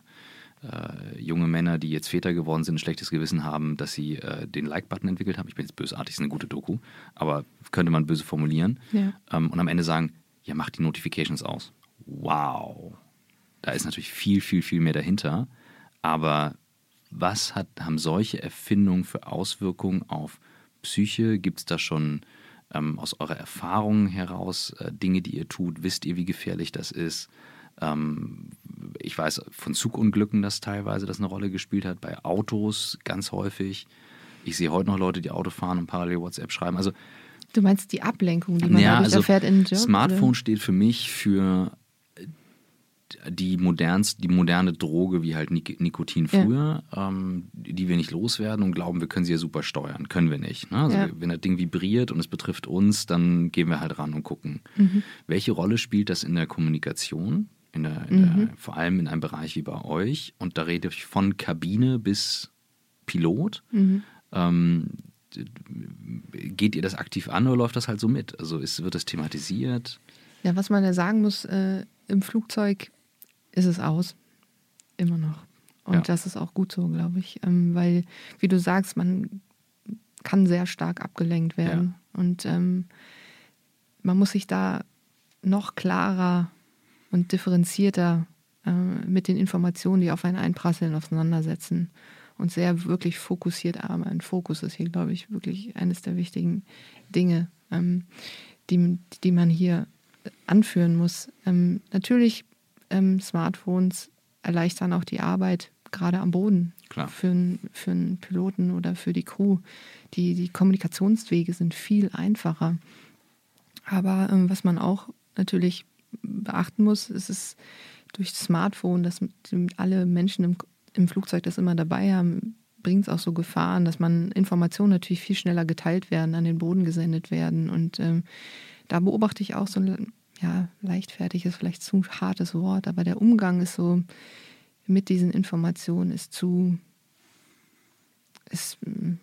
S2: äh, junge Männer, die jetzt Väter geworden sind, ein schlechtes Gewissen haben, dass sie äh, den Like-Button entwickelt haben. Ich bin jetzt bösartig, ist eine gute Doku, aber könnte man böse formulieren. Ja. Ähm, und am Ende sagen, ja, mach die Notifications aus. Wow. Da ist natürlich viel, viel, viel mehr dahinter. Aber was hat, haben solche Erfindungen für Auswirkungen auf Psyche? Gibt es da schon ähm, aus eurer Erfahrung heraus äh, Dinge, die ihr tut? Wisst ihr, wie gefährlich das ist? Ähm, ich weiß von Zugunglücken, dass teilweise das eine Rolle gespielt hat, bei Autos ganz häufig. Ich sehe heute noch Leute, die Auto fahren und parallel WhatsApp schreiben. Also
S3: Du meinst die Ablenkung, die man ja, also erfährt in Job?
S2: Smartphone oder? steht für mich für die, modernst, die moderne Droge wie halt Nik Nikotin früher, ja. ähm, die wir nicht loswerden und glauben, wir können sie ja super steuern. Können wir nicht. Ne? Also ja. Wenn das Ding vibriert und es betrifft uns, dann gehen wir halt ran und gucken. Mhm. Welche Rolle spielt das in der Kommunikation? In der, in der, mhm. Vor allem in einem Bereich wie bei euch. Und da rede ich von Kabine bis Pilot. Mhm. Ähm, geht ihr das aktiv an oder läuft das halt so mit? Also ist, wird das thematisiert?
S3: Ja, was man ja sagen muss, äh, im Flugzeug ist es aus. Immer noch. Und ja. das ist auch gut so, glaube ich. Ähm, weil, wie du sagst, man kann sehr stark abgelenkt werden. Ja. Und ähm, man muss sich da noch klarer und differenzierter äh, mit den Informationen, die auf einen einprasseln, auseinandersetzen. und sehr wirklich fokussiert arbeiten. Fokus ist hier, glaube ich, wirklich eines der wichtigen Dinge, ähm, die, die man hier anführen muss. Ähm, natürlich, ähm, Smartphones erleichtern auch die Arbeit, gerade am Boden.
S2: Klar.
S3: Für, für einen Piloten oder für die Crew. Die, die Kommunikationswege sind viel einfacher. Aber ähm, was man auch natürlich beachten muss, ist es durch das Smartphone, dass alle Menschen im, im Flugzeug das immer dabei haben, bringt es auch so Gefahren, dass man Informationen natürlich viel schneller geteilt werden, an den Boden gesendet werden. Und ähm, da beobachte ich auch so ein, ja, leichtfertig ist vielleicht zu hartes Wort, aber der Umgang ist so mit diesen Informationen ist zu, ist,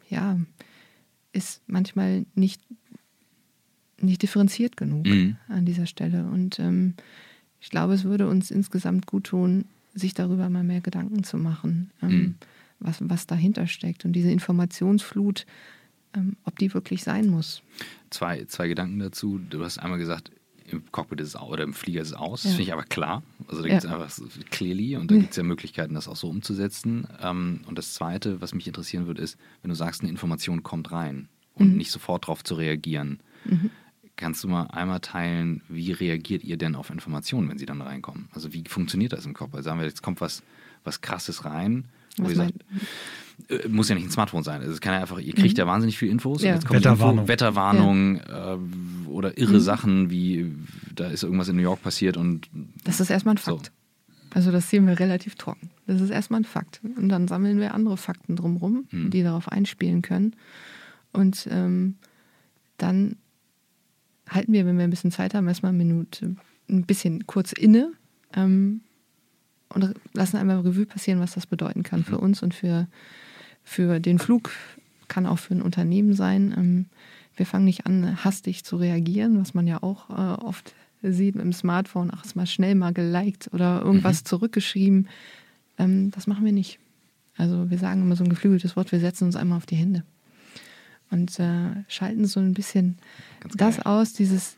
S3: ja, ist manchmal nicht, nicht differenziert genug mhm. an dieser Stelle. Und ähm, ich glaube, es würde uns insgesamt gut tun, sich darüber mal mehr Gedanken zu machen, ähm, mhm. was, was dahinter steckt. Und diese Informationsflut, ähm, ob die wirklich sein muss.
S2: Zwei, zwei Gedanken dazu. Du hast einmal gesagt, im Cockpit ist es oder im Flieger ist es aus. Das finde ich aber klar. Also da gibt es einfach clearly und da gibt es ja Möglichkeiten, das auch so umzusetzen. Ähm, und das Zweite, was mich interessieren würde, ist, wenn du sagst, eine Information kommt rein und mhm. nicht sofort darauf zu reagieren. Mhm. Kannst du mal einmal teilen, wie reagiert ihr denn auf Informationen, wenn sie dann reinkommen? Also wie funktioniert das im Kopf? Also sagen wir, jetzt kommt was, was Krasses rein, wo was ihr sagt, muss ja nicht ein Smartphone sein. Also es kann ja einfach, ihr kriegt mhm. ja wahnsinnig viel Infos.
S1: Ja. Wetterwarnung.
S2: Info, Wetterwarnung ja. äh, oder irre mhm. Sachen, wie da ist irgendwas in New York passiert und.
S3: Das ist erstmal ein Fakt. So. Also das sehen wir relativ trocken. Das ist erstmal ein Fakt. Und dann sammeln wir andere Fakten drumherum, mhm. die darauf einspielen können. Und ähm, dann halten wir, wenn wir ein bisschen Zeit haben, erstmal eine Minute, ein bisschen kurz inne ähm, und lassen einmal Revue passieren, was das bedeuten kann für mhm. uns und für, für den Flug, kann auch für ein Unternehmen sein. Ähm, wir fangen nicht an, hastig zu reagieren, was man ja auch äh, oft sieht mit dem Smartphone, ach, ist mal schnell mal geliked oder irgendwas mhm. zurückgeschrieben. Ähm, das machen wir nicht. Also wir sagen immer so ein geflügeltes Wort, wir setzen uns einmal auf die Hände und äh, schalten so ein bisschen das aus, dieses,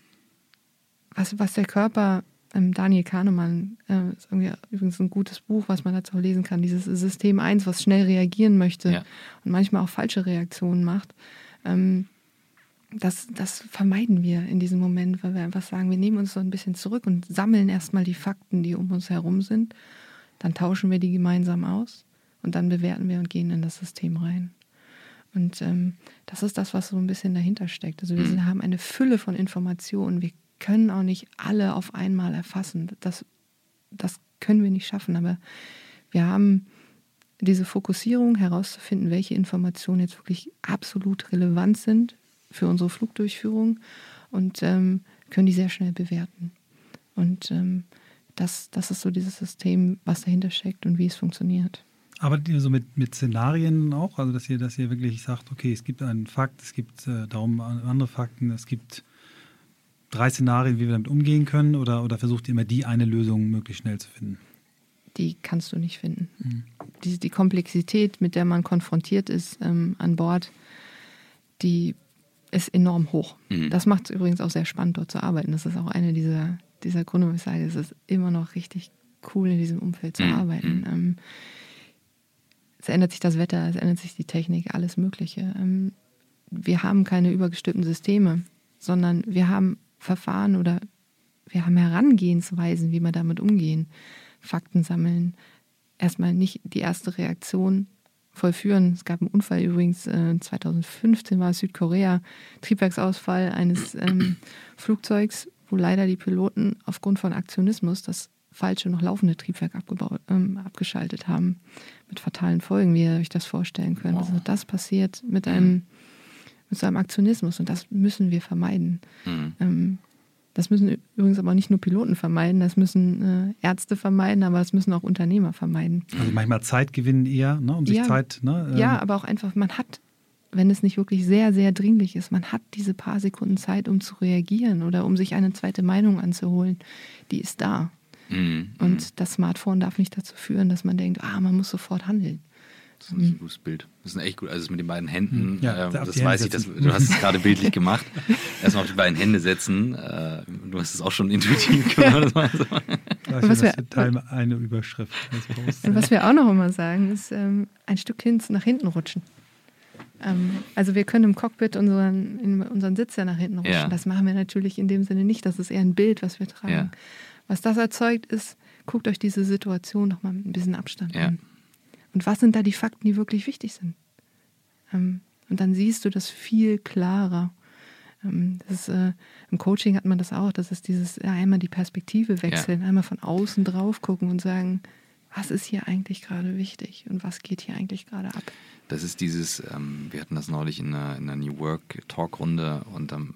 S3: was, was der Körper, Daniel Kahnemann, äh, ist übrigens ein gutes Buch, was man dazu lesen kann, dieses System 1, was schnell reagieren möchte ja. und manchmal auch falsche Reaktionen macht. Ähm, das, das vermeiden wir in diesem Moment, weil wir einfach sagen, wir nehmen uns so ein bisschen zurück und sammeln erstmal die Fakten, die um uns herum sind. Dann tauschen wir die gemeinsam aus und dann bewerten wir und gehen in das System rein. Und ähm, das ist das, was so ein bisschen dahinter steckt. Also wir mhm. haben eine Fülle von Informationen. Wir können auch nicht alle auf einmal erfassen. Das, das können wir nicht schaffen. Aber wir haben diese Fokussierung herauszufinden, welche Informationen jetzt wirklich absolut relevant sind für unsere Flugdurchführung und ähm, können die sehr schnell bewerten. Und ähm, das, das ist so dieses System, was dahinter steckt und wie es funktioniert.
S1: Arbeitet ihr so mit, mit Szenarien auch? Also, dass ihr, dass ihr wirklich sagt, okay, es gibt einen Fakt, es gibt äh, darum andere Fakten, es gibt drei Szenarien, wie wir damit umgehen können, oder, oder versucht ihr immer die eine Lösung möglichst schnell zu finden?
S3: Die kannst du nicht finden. Mhm. Die, die Komplexität, mit der man konfrontiert ist ähm, an Bord, die ist enorm hoch. Mhm. Das macht es übrigens auch sehr spannend, dort zu arbeiten. Das ist auch einer dieser, dieser Gründe, wo ich sage, es ist immer noch richtig cool, in diesem Umfeld zu mhm. arbeiten. Mhm. Ähm, es ändert sich das Wetter, es ändert sich die Technik, alles Mögliche. Ähm, wir haben keine übergestülpten Systeme, sondern wir haben Verfahren oder wir haben Herangehensweisen, wie wir damit umgehen. Fakten sammeln, erstmal nicht die erste Reaktion vollführen. Es gab einen Unfall übrigens, 2015 äh, war es Südkorea, Triebwerksausfall eines ähm, Flugzeugs, wo leider die Piloten aufgrund von Aktionismus das falsche, noch laufende Triebwerk abgebaut, ähm, abgeschaltet haben. Mit fatalen Folgen, wie ihr euch das vorstellen könnt. Wow. Also das passiert mit einem, mit so einem Aktionismus und das müssen wir vermeiden. Mhm. Ähm, das müssen übrigens aber nicht nur Piloten vermeiden, das müssen äh, Ärzte vermeiden, aber das müssen auch Unternehmer vermeiden.
S1: Also manchmal Zeit gewinnen eher, ne, um sich
S3: ja,
S1: Zeit. Ne,
S3: ähm. Ja, aber auch einfach, man hat, wenn es nicht wirklich sehr, sehr dringlich ist, man hat diese paar Sekunden Zeit, um zu reagieren oder um sich eine zweite Meinung anzuholen. Die ist da. Mhm. Und das Smartphone darf nicht dazu führen, dass man denkt, ah, man muss sofort handeln.
S2: Das ist ein gutes Bild. Das ist echt gut. Also mit den beiden Händen, ja, äh, das weiß ich, das, du hast es gerade bildlich gemacht. Erstmal auf die beiden Hände setzen. Äh, du hast es auch schon intuitiv gemacht.
S1: Gleich was wir, Teil eine Überschrift.
S3: Und was wir auch noch immer sagen, ist ähm, ein Stück hin nach hinten rutschen. Ähm, also wir können im Cockpit unseren, in unseren Sitz ja nach hinten rutschen. Ja. Das machen wir natürlich in dem Sinne nicht. Das ist eher ein Bild, was wir tragen. Ja. Was das erzeugt, ist, guckt euch diese Situation noch mal mit ein bisschen Abstand ja. an. Und was sind da die Fakten, die wirklich wichtig sind? Ähm, und dann siehst du das viel klarer. Ähm, das ist, äh, Im Coaching hat man das auch, das ist dieses ja, einmal die Perspektive wechseln, ja. einmal von außen drauf gucken und sagen, was ist hier eigentlich gerade wichtig und was geht hier eigentlich gerade ab.
S2: Das ist dieses, ähm, wir hatten das neulich in einer, in einer New Work Talk-Runde und dann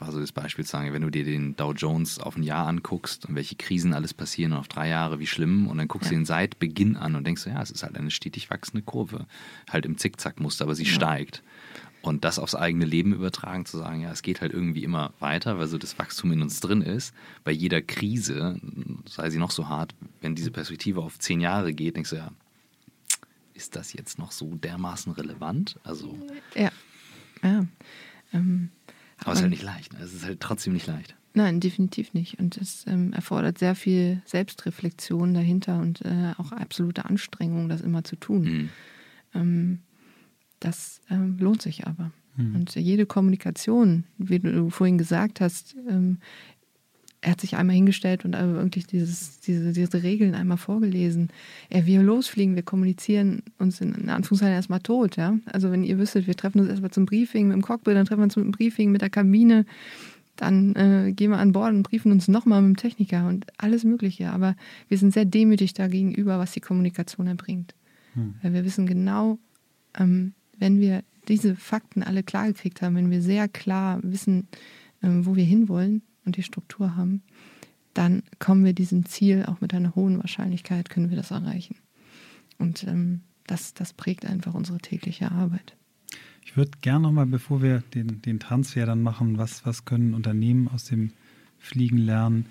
S2: war so das Beispiel zu sagen, wenn du dir den Dow Jones auf ein Jahr anguckst und welche Krisen alles passieren und auf drei Jahre, wie schlimm, und dann guckst du ja. ihn seit Beginn an und denkst, ja, es ist halt eine stetig wachsende Kurve, halt im Zickzack-Muster, aber sie ja. steigt. Und das aufs eigene Leben übertragen, zu sagen, ja, es geht halt irgendwie immer weiter, weil so das Wachstum in uns drin ist. Bei jeder Krise, sei sie noch so hart, wenn diese Perspektive auf zehn Jahre geht, denkst du ja, ist das jetzt noch so dermaßen relevant? Also.
S3: Ja. ja. Ähm,
S2: aber es ist halt nicht leicht. Ne? Es ist halt trotzdem nicht leicht.
S3: Nein, definitiv nicht. Und es ähm, erfordert sehr viel Selbstreflexion dahinter und äh, auch absolute Anstrengung, das immer zu tun. Mhm. Ähm, das ähm, lohnt sich aber. Mhm. Und jede Kommunikation, wie du vorhin gesagt hast, ähm, er hat sich einmal hingestellt und wirklich dieses, diese, diese Regeln einmal vorgelesen. Er, wir losfliegen, wir kommunizieren uns in, in Anführungszeichen erstmal tot. Ja? Also wenn ihr wüsstet, wir treffen uns erstmal zum Briefing mit dem Cockpit, dann treffen wir uns mit dem Briefing mit der Kabine, dann äh, gehen wir an Bord und briefen uns nochmal mit dem Techniker und alles Mögliche. Aber wir sind sehr demütig dagegenüber, was die Kommunikation erbringt. Hm. Weil wir wissen genau, ähm, wenn wir diese Fakten alle klar gekriegt haben, wenn wir sehr klar wissen, ähm, wo wir hinwollen und die Struktur haben, dann kommen wir diesem Ziel auch mit einer hohen Wahrscheinlichkeit, können wir das erreichen. Und ähm, das, das prägt einfach unsere tägliche Arbeit.
S1: Ich würde gerne nochmal, bevor wir den, den Transfer dann machen, was, was können Unternehmen aus dem Fliegen lernen,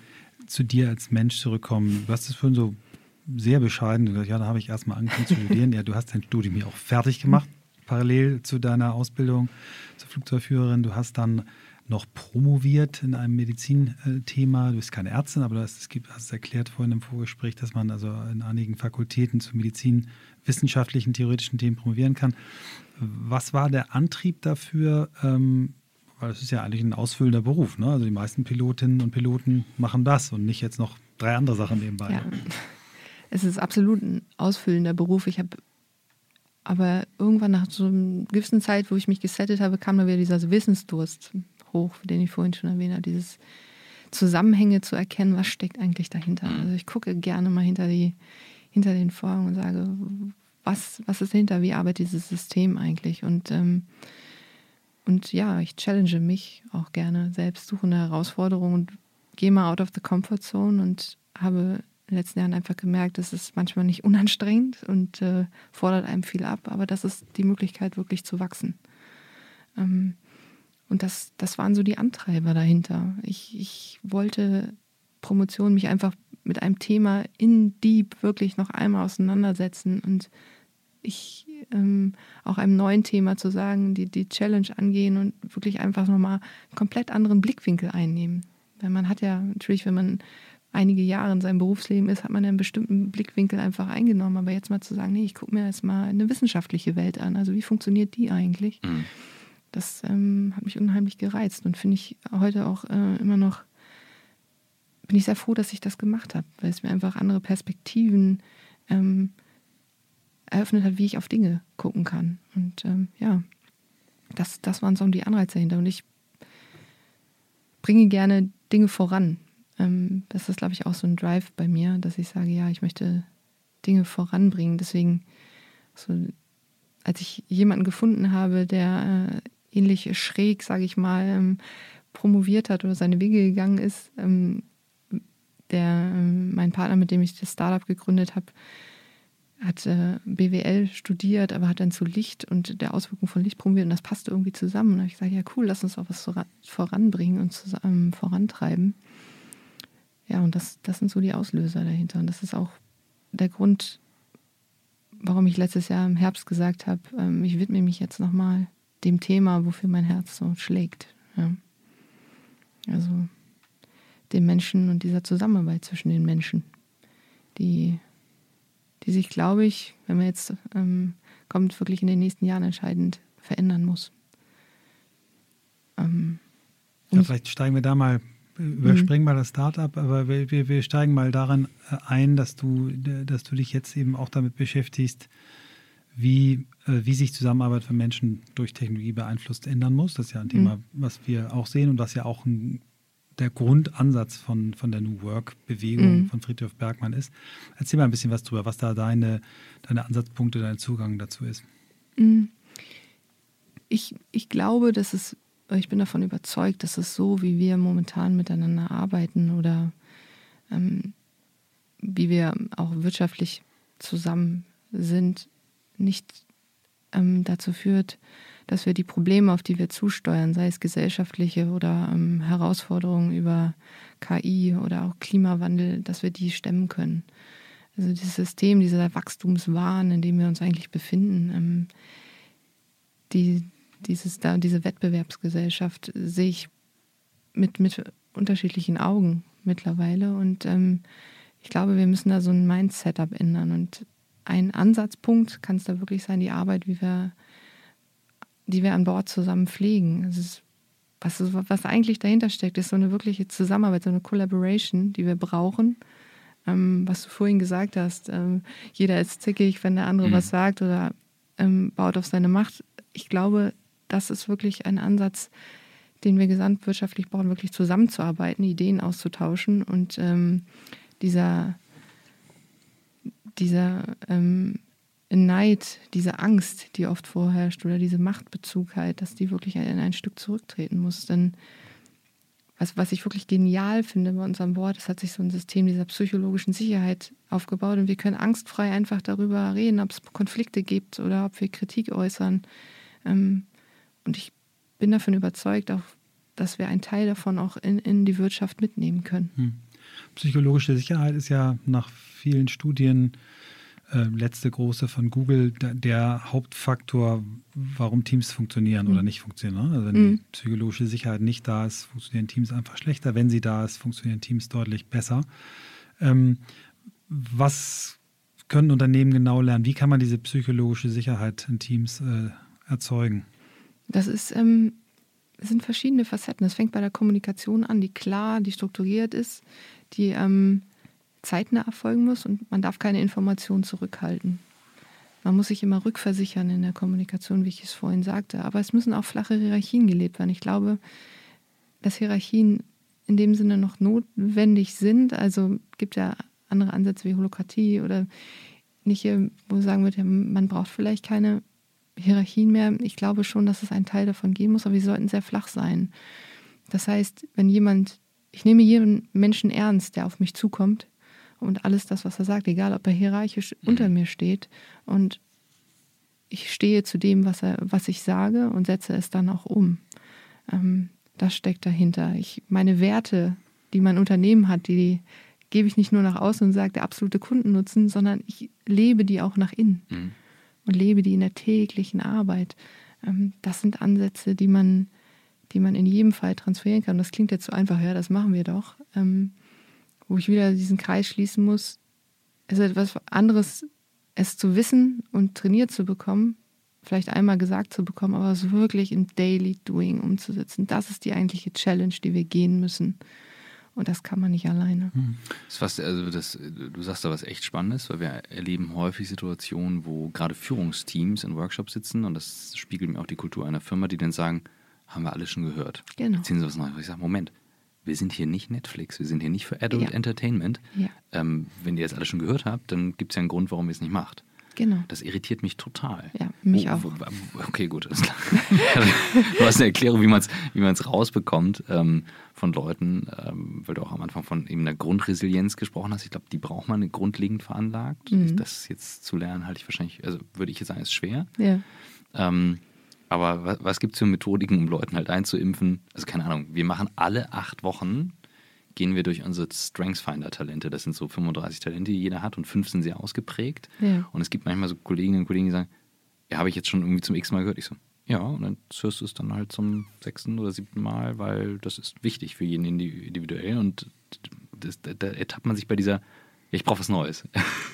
S1: zu dir als Mensch zurückkommen. Du hast es vorhin so sehr bescheiden gesagt, ja, da habe ich erstmal angefangen zu studieren. Ja, du hast dein Studium hier auch fertig gemacht parallel zu deiner Ausbildung zur Flugzeugführerin. Du hast dann noch promoviert in einem Medizinthema. Du bist keine Ärztin, aber du hast es, gibt, hast es erklärt vorhin im Vorgespräch, dass man also in einigen Fakultäten zu medizinwissenschaftlichen, theoretischen Themen promovieren kann. Was war der Antrieb dafür? Ähm, weil das ist ja eigentlich ein ausfüllender Beruf. Ne? Also die meisten Pilotinnen und Piloten machen das und nicht jetzt noch drei andere Sachen nebenbei. Ja.
S3: Es ist absolut ein ausfüllender Beruf. Ich habe aber irgendwann nach so einer gewissen Zeit, wo ich mich gesettet habe, kam da wieder dieser Wissensdurst hoch, den ich vorhin schon erwähnt habe, dieses Zusammenhänge zu erkennen, was steckt eigentlich dahinter. Mhm. Also ich gucke gerne mal hinter, die, hinter den Vorhang und sage, was, was ist dahinter, wie arbeitet dieses System eigentlich? Und, ähm, und ja, ich challenge mich auch gerne selbst, suche eine Herausforderung und gehe mal out of the comfort zone und habe in den letzten Jahren einfach gemerkt, es ist manchmal nicht unanstrengend und äh, fordert einem viel ab, aber das ist die Möglichkeit, wirklich zu wachsen. Ähm, und das, das waren so die Antreiber dahinter. Ich, ich wollte Promotion mich einfach mit einem Thema in Deep wirklich noch einmal auseinandersetzen und ich ähm, auch einem neuen Thema zu sagen, die, die Challenge angehen und wirklich einfach nochmal einen komplett anderen Blickwinkel einnehmen. Weil man hat ja natürlich, wenn man einige Jahre in seinem Berufsleben ist, hat man einen bestimmten Blickwinkel einfach eingenommen. Aber jetzt mal zu sagen, nee, ich gucke mir jetzt mal eine wissenschaftliche Welt an. Also wie funktioniert die eigentlich? Mhm. Das ähm, hat mich unheimlich gereizt und finde ich heute auch äh, immer noch, bin ich sehr froh, dass ich das gemacht habe, weil es mir einfach andere Perspektiven ähm, eröffnet hat, wie ich auf Dinge gucken kann. Und ähm, ja, das, das waren so die Anreize dahinter. Und ich bringe gerne Dinge voran. Ähm, das ist, glaube ich, auch so ein Drive bei mir, dass ich sage, ja, ich möchte Dinge voranbringen. Deswegen, so, als ich jemanden gefunden habe, der äh, ähnlich schräg, sage ich mal, ähm, promoviert hat oder seine Wege gegangen ist, ähm, der, ähm, mein Partner, mit dem ich das Startup gegründet habe, hat äh, BWL studiert, aber hat dann zu Licht und der Auswirkung von Licht promoviert und das passte irgendwie zusammen. Und ich sage, ja cool, lass uns auch was voranbringen und zusammen vorantreiben. Ja, und das, das sind so die Auslöser dahinter. Und das ist auch der Grund, warum ich letztes Jahr im Herbst gesagt habe, ich widme mich jetzt nochmal dem Thema, wofür mein Herz so schlägt. Ja. Also dem Menschen und dieser Zusammenarbeit zwischen den Menschen, die, die sich, glaube ich, wenn man jetzt ähm, kommt, wirklich in den nächsten Jahren entscheidend verändern muss.
S1: Ähm, ja, vielleicht steigen wir da mal, überspringen mhm. mal das Startup, aber wir, wir, wir steigen mal daran ein, dass du, dass du dich jetzt eben auch damit beschäftigst, wie, äh, wie sich Zusammenarbeit von Menschen durch Technologie beeinflusst ändern muss. Das ist ja ein Thema, mhm. was wir auch sehen und was ja auch ein, der Grundansatz von, von der New Work-Bewegung mhm. von Friedrich Bergmann ist. Erzähl mal ein bisschen was drüber, was da deine, deine Ansatzpunkte, dein Zugang dazu ist. Mhm.
S3: Ich, ich glaube, dass es ich bin davon überzeugt, dass es so, wie wir momentan miteinander arbeiten oder ähm, wie wir auch wirtschaftlich zusammen sind, nicht ähm, dazu führt, dass wir die Probleme, auf die wir zusteuern, sei es gesellschaftliche oder ähm, Herausforderungen über KI oder auch Klimawandel, dass wir die stemmen können. Also dieses System, dieser Wachstumswahn, in dem wir uns eigentlich befinden, ähm, die, dieses da, diese Wettbewerbsgesellschaft sehe ich mit, mit unterschiedlichen Augen mittlerweile. Und ähm, ich glaube, wir müssen da so ein Mindset ändern. Und ein Ansatzpunkt kann es da wirklich sein, die Arbeit, wie wir, die wir an Bord zusammen pflegen. Ist, was, was eigentlich dahinter steckt, ist so eine wirkliche Zusammenarbeit, so eine Collaboration, die wir brauchen. Ähm, was du vorhin gesagt hast, ähm, jeder ist zickig, wenn der andere mhm. was sagt oder ähm, baut auf seine Macht. Ich glaube, das ist wirklich ein Ansatz, den wir gesamtwirtschaftlich brauchen, wirklich zusammenzuarbeiten, Ideen auszutauschen und ähm, dieser, dieser ähm, Neid, diese Angst, die oft vorherrscht oder diese Machtbezugheit, dass die wirklich in ein Stück zurücktreten muss. Denn was, was ich wirklich genial finde bei unserem Wort, es hat sich so ein System dieser psychologischen Sicherheit aufgebaut und wir können angstfrei einfach darüber reden, ob es Konflikte gibt oder ob wir Kritik äußern. Ähm, und ich bin davon überzeugt, auch, dass wir einen Teil davon auch in, in die Wirtschaft mitnehmen können. Hm.
S1: Psychologische Sicherheit ist ja nach vielen Studien äh, letzte große von Google der, der, Hauptfaktor, warum Teams funktionieren mhm. oder nicht funktionieren. Ne? Also wenn mhm. die psychologische Sicherheit nicht da ist, funktionieren Teams einfach schlechter. Wenn sie da ist, funktionieren Teams deutlich besser. Ähm, was können Unternehmen genau lernen? Wie kann man diese psychologische Sicherheit in Teams äh, erzeugen?
S3: Das ist, ähm, sind verschiedene Facetten. Das fängt bei der Kommunikation an, die klar, die strukturiert ist, die ähm, zeitnah erfolgen muss und man darf keine Informationen zurückhalten. Man muss sich immer rückversichern in der Kommunikation, wie ich es vorhin sagte. Aber es müssen auch flache Hierarchien gelebt werden. Ich glaube, dass Hierarchien in dem Sinne noch notwendig sind. Also gibt ja andere Ansätze wie Holokratie oder nicht, wo sagen wird, man braucht vielleicht keine Hierarchien mehr. Ich glaube schon, dass es einen Teil davon geben muss, aber die sollten sehr flach sein. Das heißt, wenn jemand, ich nehme jeden Menschen ernst, der auf mich zukommt und alles das, was er sagt, egal ob er hierarchisch mhm. unter mir steht und ich stehe zu dem, was, er, was ich sage und setze es dann auch um. Ähm, das steckt dahinter. Ich, meine Werte, die mein Unternehmen hat, die gebe ich nicht nur nach außen und sage, der absolute Kundennutzen, sondern ich lebe die auch nach innen. Mhm und lebe die in der täglichen Arbeit. Ähm, das sind Ansätze, die man, die man in jedem Fall transferieren kann. Das klingt jetzt so einfach, ja, das machen wir doch. Ähm, wo ich wieder diesen Kreis schließen muss, es ist etwas anderes, es zu wissen und trainiert zu bekommen, vielleicht einmal gesagt zu bekommen, aber es wirklich im Daily Doing umzusetzen. Das ist die eigentliche Challenge, die wir gehen müssen. Und das kann man nicht alleine. Hm.
S2: Das ist fast, also das, du sagst da was echt Spannendes, weil wir erleben häufig Situationen, wo gerade Führungsteams in Workshops sitzen und das spiegelt mir auch die Kultur einer Firma, die dann sagen, haben wir alles schon gehört. Genau. Ziehen Sie was Neues. Ich sage, Moment, wir sind hier nicht Netflix, wir sind hier nicht für Adult ja. Entertainment. Ja. Ähm, wenn ihr jetzt alles schon gehört habt, dann gibt es ja einen Grund, warum ihr es nicht macht. Genau. Das irritiert mich total.
S3: Ja, mich wo, auch.
S2: Okay, gut, alles klar. du hast eine Erklärung, wie man es wie rausbekommt ähm, von Leuten, ähm, weil du auch am Anfang von eben einer Grundresilienz gesprochen hast. Ich glaube, die braucht man grundlegend veranlagt. Mhm. Das jetzt zu lernen, halte ich wahrscheinlich, also würde ich jetzt sagen, ist schwer. Ja. Ähm, aber was, was gibt es für Methodiken, um Leuten halt einzuimpfen? Also keine Ahnung, wir machen alle acht Wochen gehen wir durch unsere Strengthsfinder-Talente. Das sind so 35 Talente, die jeder hat und fünf sind sehr ausgeprägt. Ja. Und es gibt manchmal so Kolleginnen und Kollegen, die sagen, ja, habe ich jetzt schon irgendwie zum x Mal gehört. Ich so, Ja, und dann hörst du es dann halt zum sechsten oder siebten Mal, weil das ist wichtig für jeden individuell und das, da, da ertappt man sich bei dieser, ich brauche was Neues.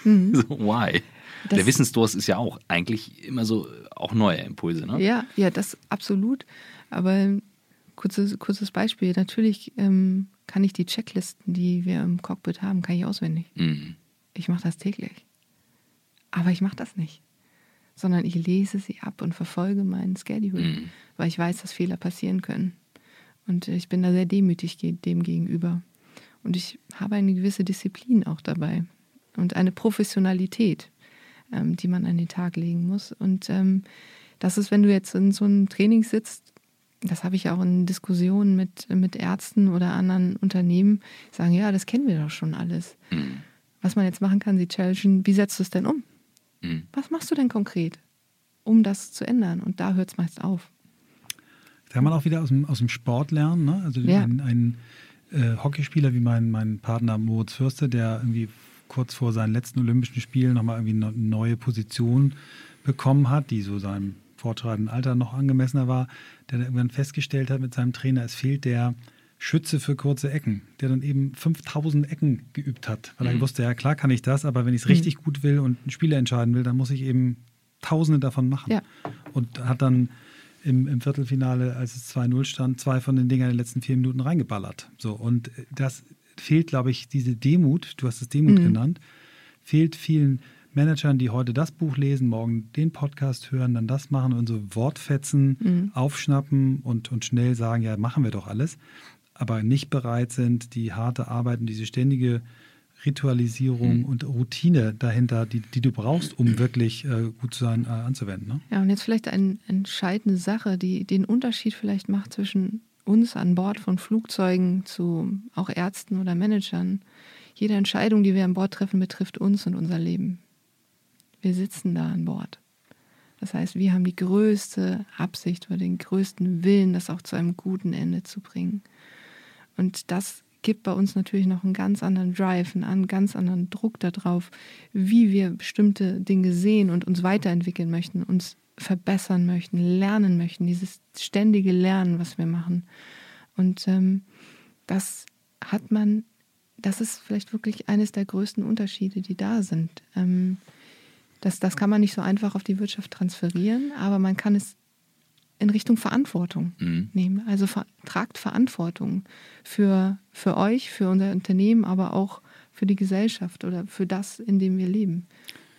S2: Mhm. so, why? Das, Der Wissensdurst ist ja auch eigentlich immer so auch neue Impulse, ne?
S3: Ja, ja, das absolut. Aber kurzes, kurzes Beispiel, natürlich ähm, kann ich die Checklisten, die wir im Cockpit haben, kann ich auswendig. Mhm. Ich mache das täglich. Aber ich mache das nicht sondern ich lese sie ab und verfolge meinen Schedule, mhm. weil ich weiß, dass Fehler passieren können. Und ich bin da sehr demütig dem gegenüber. Und ich habe eine gewisse Disziplin auch dabei und eine Professionalität, ähm, die man an den Tag legen muss. Und ähm, das ist, wenn du jetzt in so einem Training sitzt, das habe ich auch in Diskussionen mit, mit Ärzten oder anderen Unternehmen, sagen, ja, das kennen wir doch schon alles. Mhm. Was man jetzt machen kann, sie challengen, wie setzt du es denn um? Mhm. Was machst du denn konkret, um das zu ändern? Und da hört es meist auf.
S1: Da kann man auch wieder aus dem, aus dem Sport lernen. Ne? Also ja. ein, ein äh, Hockeyspieler wie mein, mein Partner Moritz Fürste, der irgendwie kurz vor seinen letzten Olympischen Spielen nochmal irgendwie eine neue Position bekommen hat, die so seinem fortschreitenden Alter noch angemessener war, der dann irgendwann festgestellt hat mit seinem Trainer, es fehlt der Schütze für kurze Ecken, der dann eben 5000 Ecken geübt hat, weil mhm. er wusste, ja klar kann ich das, aber wenn ich es richtig mhm. gut will und ein Spieler entscheiden will, dann muss ich eben Tausende davon machen. Ja. Und hat dann im, im, Viertelfinale, als es 2-0 stand, zwei von den Dingern in den letzten vier Minuten reingeballert. So, und das fehlt, glaube ich, diese Demut, du hast es Demut mhm. genannt, fehlt vielen Managern, die heute das Buch lesen, morgen den Podcast hören, dann das machen und so Wortfetzen mhm. aufschnappen und, und schnell sagen, ja, machen wir doch alles aber nicht bereit sind, die harte Arbeit und diese ständige Ritualisierung mhm. und Routine dahinter, die, die du brauchst, um wirklich äh, gut zu sein, äh, anzuwenden. Ne?
S3: Ja, und jetzt vielleicht eine entscheidende Sache, die den Unterschied vielleicht macht zwischen uns an Bord von Flugzeugen zu auch Ärzten oder Managern. Jede Entscheidung, die wir an Bord treffen, betrifft uns und unser Leben. Wir sitzen da an Bord. Das heißt, wir haben die größte Absicht oder den größten Willen, das auch zu einem guten Ende zu bringen. Und das gibt bei uns natürlich noch einen ganz anderen Drive, einen ganz anderen Druck darauf, wie wir bestimmte Dinge sehen und uns weiterentwickeln möchten, uns verbessern möchten, lernen möchten, dieses ständige Lernen, was wir machen. Und ähm, das hat man, das ist vielleicht wirklich eines der größten Unterschiede, die da sind. Ähm, das, das kann man nicht so einfach auf die Wirtschaft transferieren, aber man kann es in Richtung Verantwortung mhm. nehmen. Also ver tragt Verantwortung für, für euch, für unser Unternehmen, aber auch für die Gesellschaft oder für das, in dem wir leben.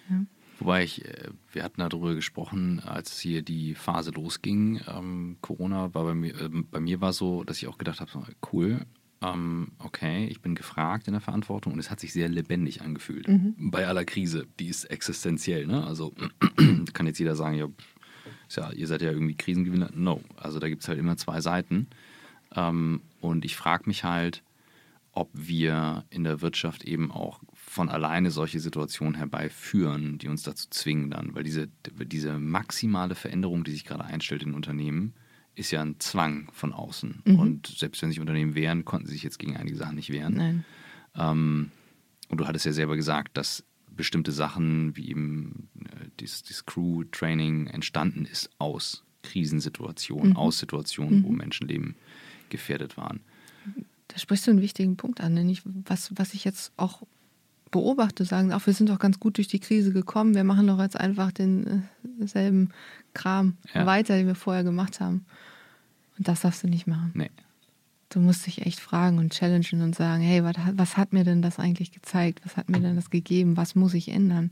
S3: Ja.
S2: Wobei ich, äh, wir hatten darüber gesprochen, als hier die Phase losging. Ähm, Corona war bei mir, äh, bei mir war so, dass ich auch gedacht habe, cool, ähm, okay, ich bin gefragt in der Verantwortung und es hat sich sehr lebendig angefühlt. Mhm. Bei aller Krise, die ist existenziell. Ne? Also kann jetzt jeder sagen, ja, ja, ihr seid ja irgendwie Krisengewinner. No, also da gibt es halt immer zwei Seiten. Ähm, und ich frage mich halt, ob wir in der Wirtschaft eben auch von alleine solche Situationen herbeiführen, die uns dazu zwingen dann. Weil diese, diese maximale Veränderung, die sich gerade einstellt in Unternehmen, ist ja ein Zwang von außen. Mhm. Und selbst wenn sich Unternehmen wehren, konnten sie sich jetzt gegen einige Sachen nicht wehren. Ähm, und du hattest ja selber gesagt, dass bestimmte Sachen wie eben äh, dieses, dieses Crew-Training entstanden ist aus Krisensituationen, mhm. aus Situationen, mhm. wo Menschenleben gefährdet waren.
S3: Da sprichst du einen wichtigen Punkt an, nämlich was, was ich jetzt auch beobachte, sagen, auch wir sind doch ganz gut durch die Krise gekommen, wir machen doch jetzt einfach denselben äh, Kram ja. weiter, den wir vorher gemacht haben. Und das darfst du nicht machen. Nee. Du musst dich echt fragen und challengen und sagen, hey, was, was hat mir denn das eigentlich gezeigt? Was hat mir denn das gegeben? Was muss ich ändern?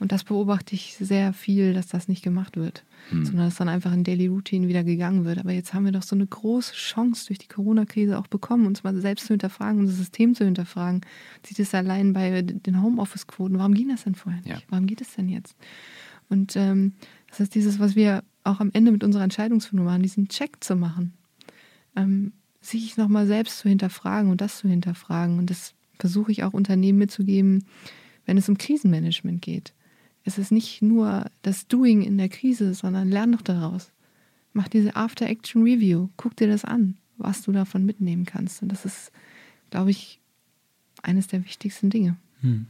S3: Und das beobachte ich sehr viel, dass das nicht gemacht wird, hm. sondern dass dann einfach in Daily Routine wieder gegangen wird. Aber jetzt haben wir doch so eine große Chance durch die Corona-Krise auch bekommen, uns mal selbst zu hinterfragen, unser System zu hinterfragen. Sieht es allein bei den Homeoffice-Quoten. Warum ging das denn vorher nicht? Ja. Warum geht es denn jetzt? Und ähm, das ist dieses, was wir auch am Ende mit unserer Entscheidungsfindung machen, diesen Check zu machen. Ähm, sich nochmal selbst zu hinterfragen und das zu hinterfragen. Und das versuche ich auch Unternehmen mitzugeben, wenn es um Krisenmanagement geht. Es ist nicht nur das Doing in der Krise, sondern lern doch daraus. Mach diese After-Action-Review. Guck dir das an, was du davon mitnehmen kannst. Und das ist, glaube ich, eines der wichtigsten Dinge. Hm.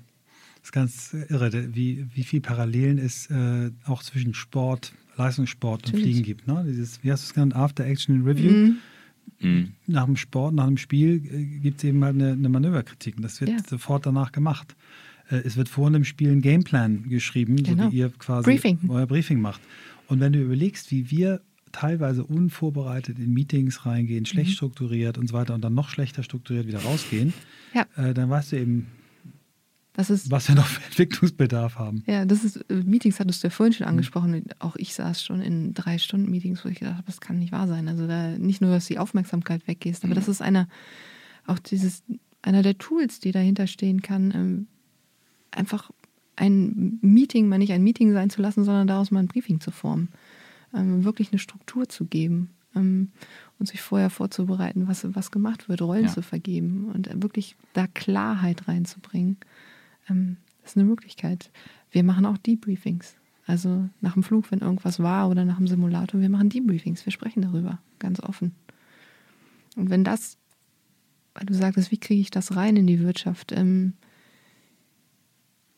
S1: Das ist ganz irre, wie, wie viel Parallelen es äh, auch zwischen Sport, Leistungssport und
S3: Natürlich.
S1: Fliegen gibt. Ne? Dieses, wie hast du es genannt, After Action Review.
S3: Mhm.
S2: Mhm.
S1: Nach dem Sport, nach dem Spiel äh, gibt es eben halt eine, eine Manöverkritik. Und das wird
S3: Ja.
S1: sofort danach gemacht. Äh, es wird vor einem Spiel ein Gameplan geschrieben,
S3: Genau.
S1: so wie ihr quasi
S3: Briefing.
S1: euer Briefing macht. Und wenn du überlegst, wie wir teilweise unvorbereitet in Meetings reingehen, schlecht
S3: Mhm.
S1: strukturiert und so weiter und dann noch schlechter strukturiert wieder rausgehen,
S3: Ja.
S1: äh, dann weißt du eben,
S3: ist
S1: was wir noch für Entwicklungsbedarf haben.
S3: Ja, das ist, äh, Meetings hattest du ja vorhin schon angesprochen. Auch ich saß schon in drei Stunden Meetings, wo ich gedacht habe, das kann nicht wahr sein. Also da nicht nur, dass die Aufmerksamkeit weggeht, aber das ist einer, auch dieses, einer der Tools, die dahinter stehen kann, ähm, einfach ein Meeting mal nicht ein Meeting sein zu lassen, sondern daraus mal ein Briefing zu formen. Ähm, wirklich eine Struktur zu geben ähm, und sich vorher vorzubereiten, was, was gemacht wird, Rollen
S2: Ja.
S3: zu vergeben und wirklich da Klarheit reinzubringen. Ähm, das ist eine Möglichkeit. Wir machen auch Debriefings. Also nach dem Flug, wenn irgendwas war oder nach dem Simulator, wir machen Debriefings. Wir sprechen darüber, ganz offen. Und wenn das, weil du sagtest, wie kriege ich das rein in die Wirtschaft? Ähm,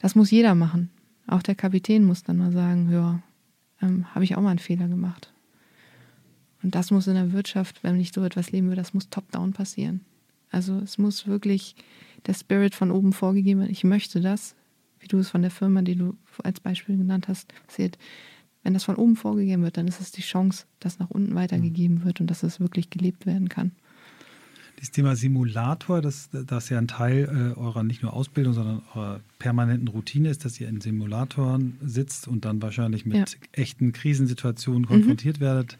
S3: das muss jeder machen. Auch der Kapitän muss dann mal sagen, ja, ähm, habe ich auch mal einen Fehler gemacht. Und das muss in der Wirtschaft, wenn ich so etwas leben will, das muss top-down passieren. Also es muss wirklich der Spirit von oben vorgegeben werden. Ich möchte das, wie du es von der Firma, die du als Beispiel genannt hast, passiert. Wenn das von oben vorgegeben wird, dann ist es die Chance, dass nach unten weitergegeben wird und dass es wirklich gelebt werden kann.
S1: Das Thema Simulator, das, das ja ein Teil äh, eurer nicht nur Ausbildung, sondern eurer permanenten Routine ist, dass ihr in Simulatoren sitzt und dann wahrscheinlich mit
S3: Ja.
S1: echten Krisensituationen konfrontiert werdet,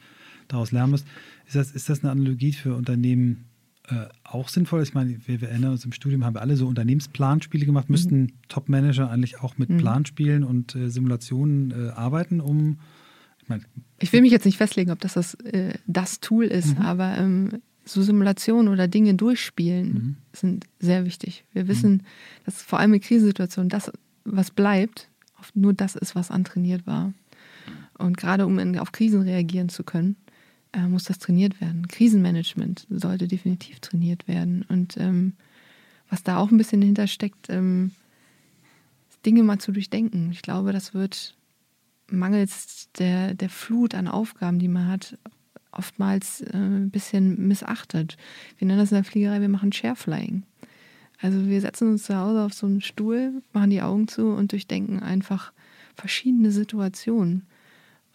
S1: daraus lernen müsst. Ist das, ist das eine Analogie für Unternehmen äh, auch sinnvoll? Ich meine, wir, wir erinnern uns im Studium, haben wir alle so Unternehmensplanspiele gemacht. Müssten Top-Manager eigentlich auch mit
S3: Mhm.
S1: Planspielen und äh, Simulationen äh, arbeiten, um, ich meine,
S3: Ich will mich jetzt nicht festlegen, ob das das, äh, das Tool ist,
S1: Mhm.
S3: aber ähm, so Simulationen oder Dinge durchspielen
S1: Mhm.
S3: sind sehr wichtig. Wir wissen, dass vor allem in Krisensituationen das, was bleibt, oft nur das ist, was antrainiert war. Und gerade um in, auf Krisen reagieren zu können, äh, muss das trainiert werden. Krisenmanagement sollte definitiv trainiert werden. Und ähm, was da auch ein bisschen dahinter steckt, ähm, Dinge mal zu durchdenken. Ich glaube, das wird mangels der, der Flut an Aufgaben, die man hat, oftmals äh, ein bisschen missachtet. Wir nennen das in der Fliegerei, wir machen Shareflying. Also wir setzen uns zu Hause auf so einen Stuhl, machen die Augen zu und durchdenken einfach verschiedene Situationen.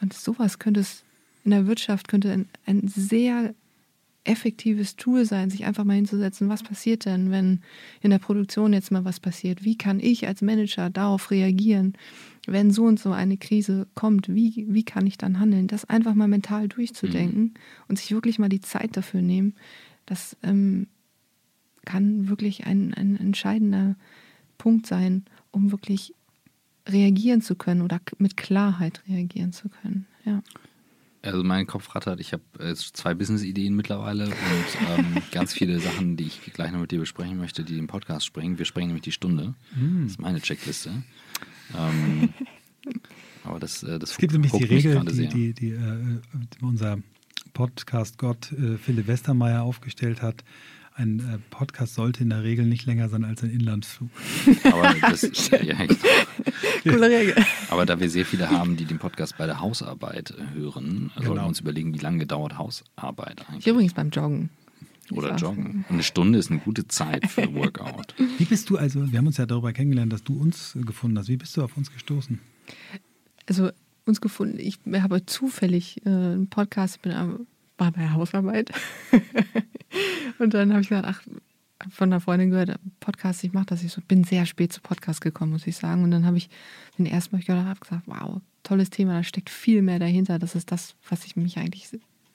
S3: Und sowas könnte es in der Wirtschaft könnte ein, ein sehr effektives Tool sein, sich einfach mal hinzusetzen, was passiert denn, wenn in der Produktion jetzt mal was passiert? Wie kann ich als Manager darauf reagieren, wenn so und so eine Krise kommt? Wie, wie kann ich dann handeln? Das einfach mal mental durchzudenken und sich wirklich mal die Zeit dafür nehmen, das ähm, kann wirklich ein, ein entscheidender Punkt sein, um wirklich reagieren zu können oder mit Klarheit reagieren zu können. Ja.
S2: Also mein Kopf rattert. Ich habe äh, zwei Business-Ideen mittlerweile und ähm, ganz viele Sachen, die ich gleich noch mit dir besprechen möchte, die den Podcast sprengen. Wir sprengen nämlich die Stunde. Das ist meine Checkliste. Ähm, aber das, äh, das
S1: Es gibt nämlich die Regel, die, die, die äh, unser Podcast-Gott äh, Philipp Westermeier aufgestellt hat. Ein äh, Podcast sollte in der Regel nicht länger sein als ein Inlandsflug.
S2: Aber, das, ja, echt.
S3: Coole Regel.
S2: aber da wir sehr viele haben, die den Podcast bei der Hausarbeit äh, hören, sollten
S1: Genau.
S2: wir uns überlegen, wie lange dauert Hausarbeit
S3: Ich
S2: eigentlich.
S3: übrigens beim Joggen.
S2: Oder Joggen. Eine Stunde ist eine gute Zeit für Workout.
S1: Wie bist du also, wir haben uns ja darüber kennengelernt, dass du uns gefunden hast. Wie bist du auf uns gestoßen?
S3: Also uns gefunden, ich habe zufällig äh, einen Podcast, ich bin am- war bei Hausarbeit. und dann habe ich gesagt, ach, von einer Freundin gehört, Podcast, ich mache das. Ich so, bin sehr spät zu Podcast gekommen, muss ich sagen. Und dann habe ich den ersten Mal gehört, habe gesagt, wow, tolles Thema, da steckt viel mehr dahinter. Das ist das, was ich mich eigentlich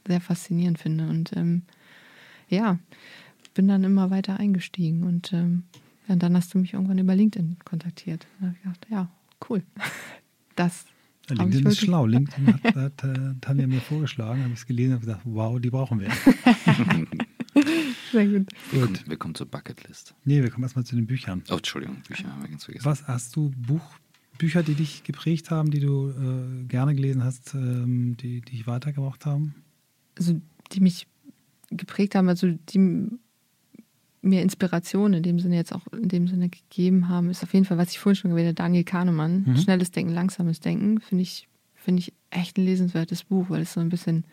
S3: sehr faszinierend finde. Und ähm, ja, bin dann immer weiter eingestiegen. Und ähm, dann hast du mich irgendwann über LinkedIn kontaktiert. Und dann habe ich gedacht, ja, cool. Das
S1: LinkedIn ist schlau. LinkedIn hat, hat äh, Tanja mir vorgeschlagen, habe ich es gelesen und gesagt, wow, die brauchen wir.
S3: Sehr gut.
S2: Wir kommen,
S1: Gut.
S2: wir kommen zur Bucketlist.
S1: Nee, wir kommen erstmal zu den Büchern.
S2: Oh, Entschuldigung, Bücher haben wir ganz vergessen.
S1: Was hast du Buch, Bücher, die dich geprägt haben, die du äh, gerne gelesen hast, ähm, die, die dich weitergebracht haben?
S3: Also, die mich geprägt haben, also die mir Inspiration in dem Sinne jetzt auch in dem Sinne gegeben haben, ist auf jeden Fall, was ich vorhin schon erwähnt habe, Daniel Kahnemann.
S1: Mhm.
S3: Schnelles Denken, langsames Denken, finde ich finde ich echt ein lesenswertes Buch, weil es so ein bisschen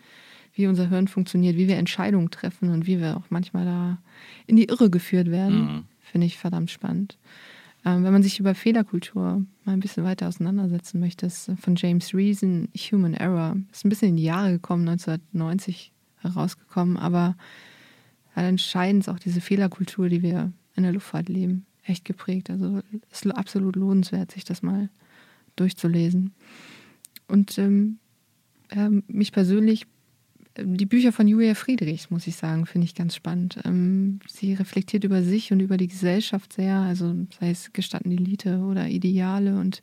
S3: wie unser Hirn funktioniert, wie wir Entscheidungen treffen und wie wir auch manchmal da in die Irre geführt werden, mhm. finde ich verdammt spannend. Ähm, wenn man sich über Fehlerkultur mal ein bisschen weiter auseinandersetzen möchte, ist von James Reason Human Error. Ist ein bisschen in die Jahre gekommen, 1990 herausgekommen, aber entscheidend ist auch diese Fehlerkultur, die wir in der Luftfahrt leben, echt geprägt. Also es ist absolut lohnenswert, sich das mal durchzulesen. Und ähm, äh, mich persönlich die Bücher von Julia Friedrichs, muss ich sagen, finde ich ganz spannend. Ähm, sie reflektiert über sich und über die Gesellschaft sehr, also sei es gestatten Elite oder Ideale. Und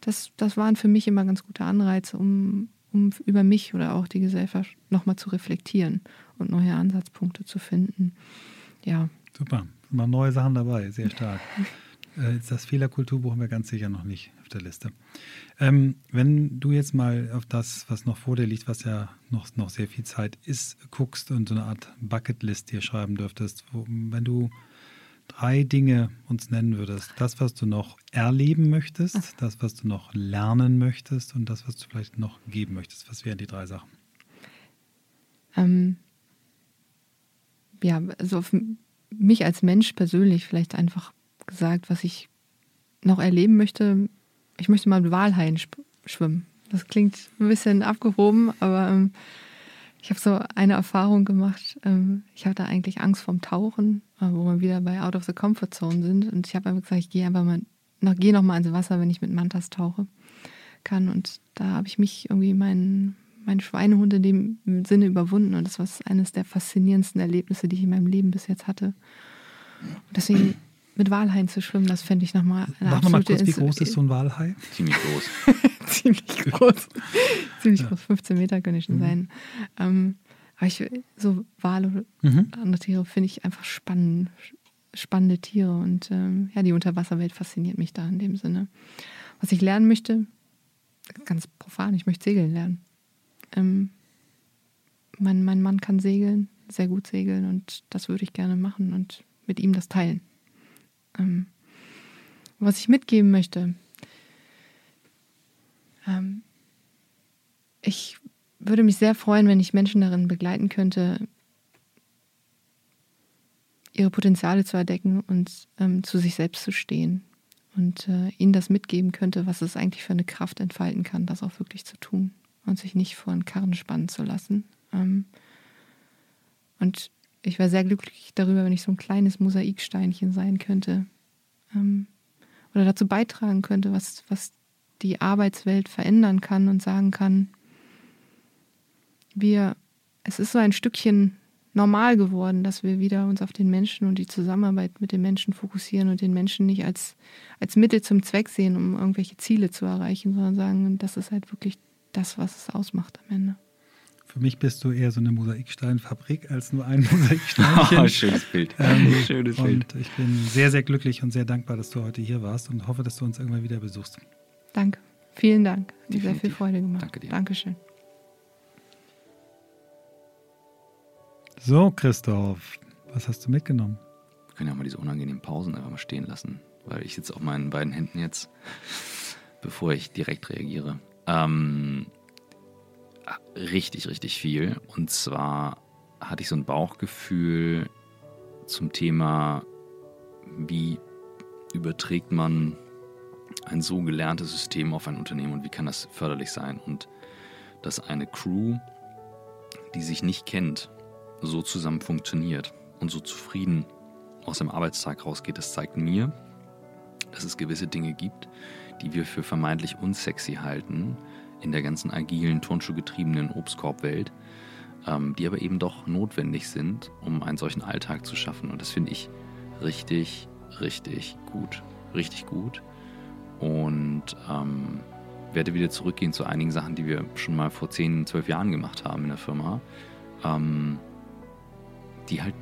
S3: das, das waren für mich immer ganz gute Anreize, um, um über mich oder auch die Gesellschaft nochmal zu reflektieren und neue Ansatzpunkte zu finden. Ja.
S1: Super, mal neue Sachen dabei, sehr stark. Äh, das Fehlerkulturbuch haben wir ganz sicher noch nicht auf der Liste. Ähm, wenn du jetzt mal auf das, was noch vor dir liegt, was ja noch, noch sehr viel Zeit ist, guckst und so eine Art Bucketlist hier schreiben dürftest, wo, wenn du drei Dinge uns nennen würdest, das, was du noch erleben möchtest, das, was du noch lernen möchtest und das, was du vielleicht noch geben möchtest, was wären die drei Sachen?
S3: Ähm, ja, also für mich als Mensch persönlich vielleicht einfach gesagt, was ich noch erleben möchte. Ich möchte mal mit Walhaien schwimmen. Das klingt ein bisschen abgehoben, aber ähm, ich habe so eine Erfahrung gemacht. Ähm, ich hatte eigentlich Angst vorm Tauchen, wo wir wieder bei Out of the Comfort Zone sind. Und ich habe einfach gesagt, ich gehe einfach mal, noch, gehe noch mal ins Wasser, wenn ich mit Mantas tauche kann. Und da habe ich mich irgendwie meinen mein Schweinehund in dem Sinne überwunden. Und das war eines der faszinierendsten Erlebnisse, die ich in meinem Leben bis jetzt hatte. Und deswegen mit Walhaien zu schwimmen, das fände ich nochmal
S1: eine Sag nochmal kurz, wie groß ist so ein Walhai?
S2: Ziemlich groß.
S3: Ziemlich groß. Ziemlich ja. groß, 15 Meter können schon mhm. sein. Ähm, aber ich, so Wale oder mhm. andere Tiere finde ich einfach spannend, spannende Tiere. Und ähm, ja, die Unterwasserwelt fasziniert mich da in dem Sinne. Was ich lernen möchte, ganz profan, ich möchte segeln lernen. Ähm, mein, mein Mann kann segeln, sehr gut segeln und das würde ich gerne machen und mit ihm das teilen. Ähm, was ich mitgeben möchte, ähm, ich würde mich sehr freuen, wenn ich Menschen darin begleiten könnte, ihre Potenziale zu erdecken und ähm, zu sich selbst zu stehen und äh, ihnen das mitgeben könnte, was es eigentlich für eine Kraft entfalten kann, das auch wirklich zu tun und sich nicht vor einen Karren spannen zu lassen. Ähm, und ich wäre sehr glücklich darüber, wenn ich so ein kleines Mosaiksteinchen sein könnte ähm, oder dazu beitragen könnte, was, was die Arbeitswelt verändern kann und sagen kann, wir, es ist so ein Stückchen normal geworden, dass wir wieder uns auf den Menschen und die Zusammenarbeit mit den Menschen fokussieren und den Menschen nicht als, als Mittel zum Zweck sehen, um irgendwelche Ziele zu erreichen, sondern sagen, das ist halt wirklich das, was es ausmacht am Ende.
S1: Für mich bist du eher so eine Mosaiksteinfabrik als nur ein Mosaiksteinchen.
S2: Oh, schönes Bild. Ähm,
S1: schönes und ich bin sehr, sehr glücklich und sehr dankbar, dass du heute hier warst und hoffe, dass du uns irgendwann wieder besuchst.
S3: Danke. Vielen Dank. Hat sehr viel Freude gemacht. Danke dir. Dankeschön.
S1: So, Christoph, was hast du mitgenommen?
S2: Wir können ja mal diese unangenehmen Pausen einfach mal stehen lassen, weil ich sitze auf meinen beiden Händen jetzt, bevor ich direkt reagiere. Ähm, richtig, richtig viel. Und zwar hatte ich so ein Bauchgefühl zum Thema, wie überträgt man ein so gelerntes System auf ein Unternehmen und wie kann das förderlich sein? Und dass eine Crew, die sich nicht kennt, so zusammen funktioniert und so zufrieden aus dem Arbeitstag rausgeht, das zeigt mir, dass es gewisse Dinge gibt, die wir für vermeintlich unsexy halten, in der ganzen agilen, turnschuhgetriebenen Obstkorbwelt, ähm, die aber eben doch notwendig sind, um einen solchen Alltag zu schaffen. Und das finde ich richtig, richtig gut. Richtig gut. Und ähm, werde wieder zurückgehen zu einigen Sachen, die wir schon mal vor 10, 12 Jahren gemacht haben in der Firma, ähm, die halt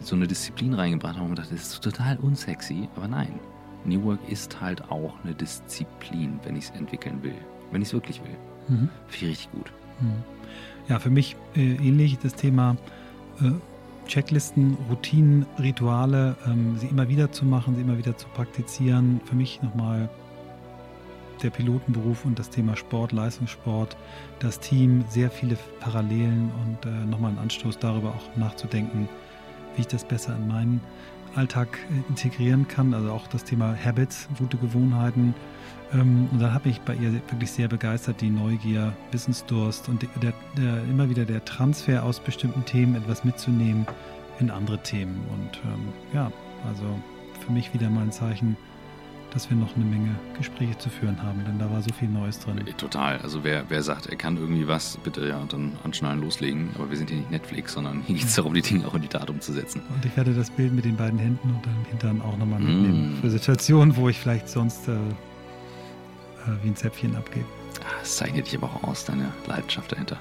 S2: so eine Disziplin reingebracht haben und gedacht, das ist total unsexy, aber nein. New Work ist halt auch eine Disziplin, wenn ich es entwickeln will wenn ich es wirklich will. Mhm. Finde ich richtig gut. Mhm.
S1: Ja, für mich äh, ähnlich das Thema äh, Checklisten, Routinen, Rituale, ähm, sie immer wieder zu machen, sie immer wieder zu praktizieren. Für mich nochmal der Pilotenberuf und das Thema Sport, Leistungssport, das Team, sehr viele Parallelen und äh, nochmal einen Anstoß darüber auch nachzudenken, wie ich das besser in meinen Alltag äh, integrieren kann. Also auch das Thema Habits, gute Gewohnheiten. Ähm, und dann habe ich bei ihr wirklich sehr begeistert die Neugier, Wissensdurst und der, der, immer wieder der Transfer aus bestimmten Themen etwas mitzunehmen in andere Themen. Und ähm, ja, also für mich wieder mal ein Zeichen, dass wir noch eine Menge Gespräche zu führen haben, denn da war so viel Neues drin.
S2: Äh, total. Also wer, wer sagt, er kann irgendwie was, bitte ja, dann anschnallen, loslegen. Aber wir sind hier nicht Netflix, sondern hier geht es darum, die Dinge auch in die Tat umzusetzen.
S1: Und ich werde das Bild mit den beiden Händen und dann Hintern auch nochmal mitnehmen. Mm. Für Situationen, wo ich vielleicht sonst äh, äh, wie ein Zäpfchen abgebe.
S2: Ah, das zeichnet dich aber auch aus, deine Leidenschaft dahinter.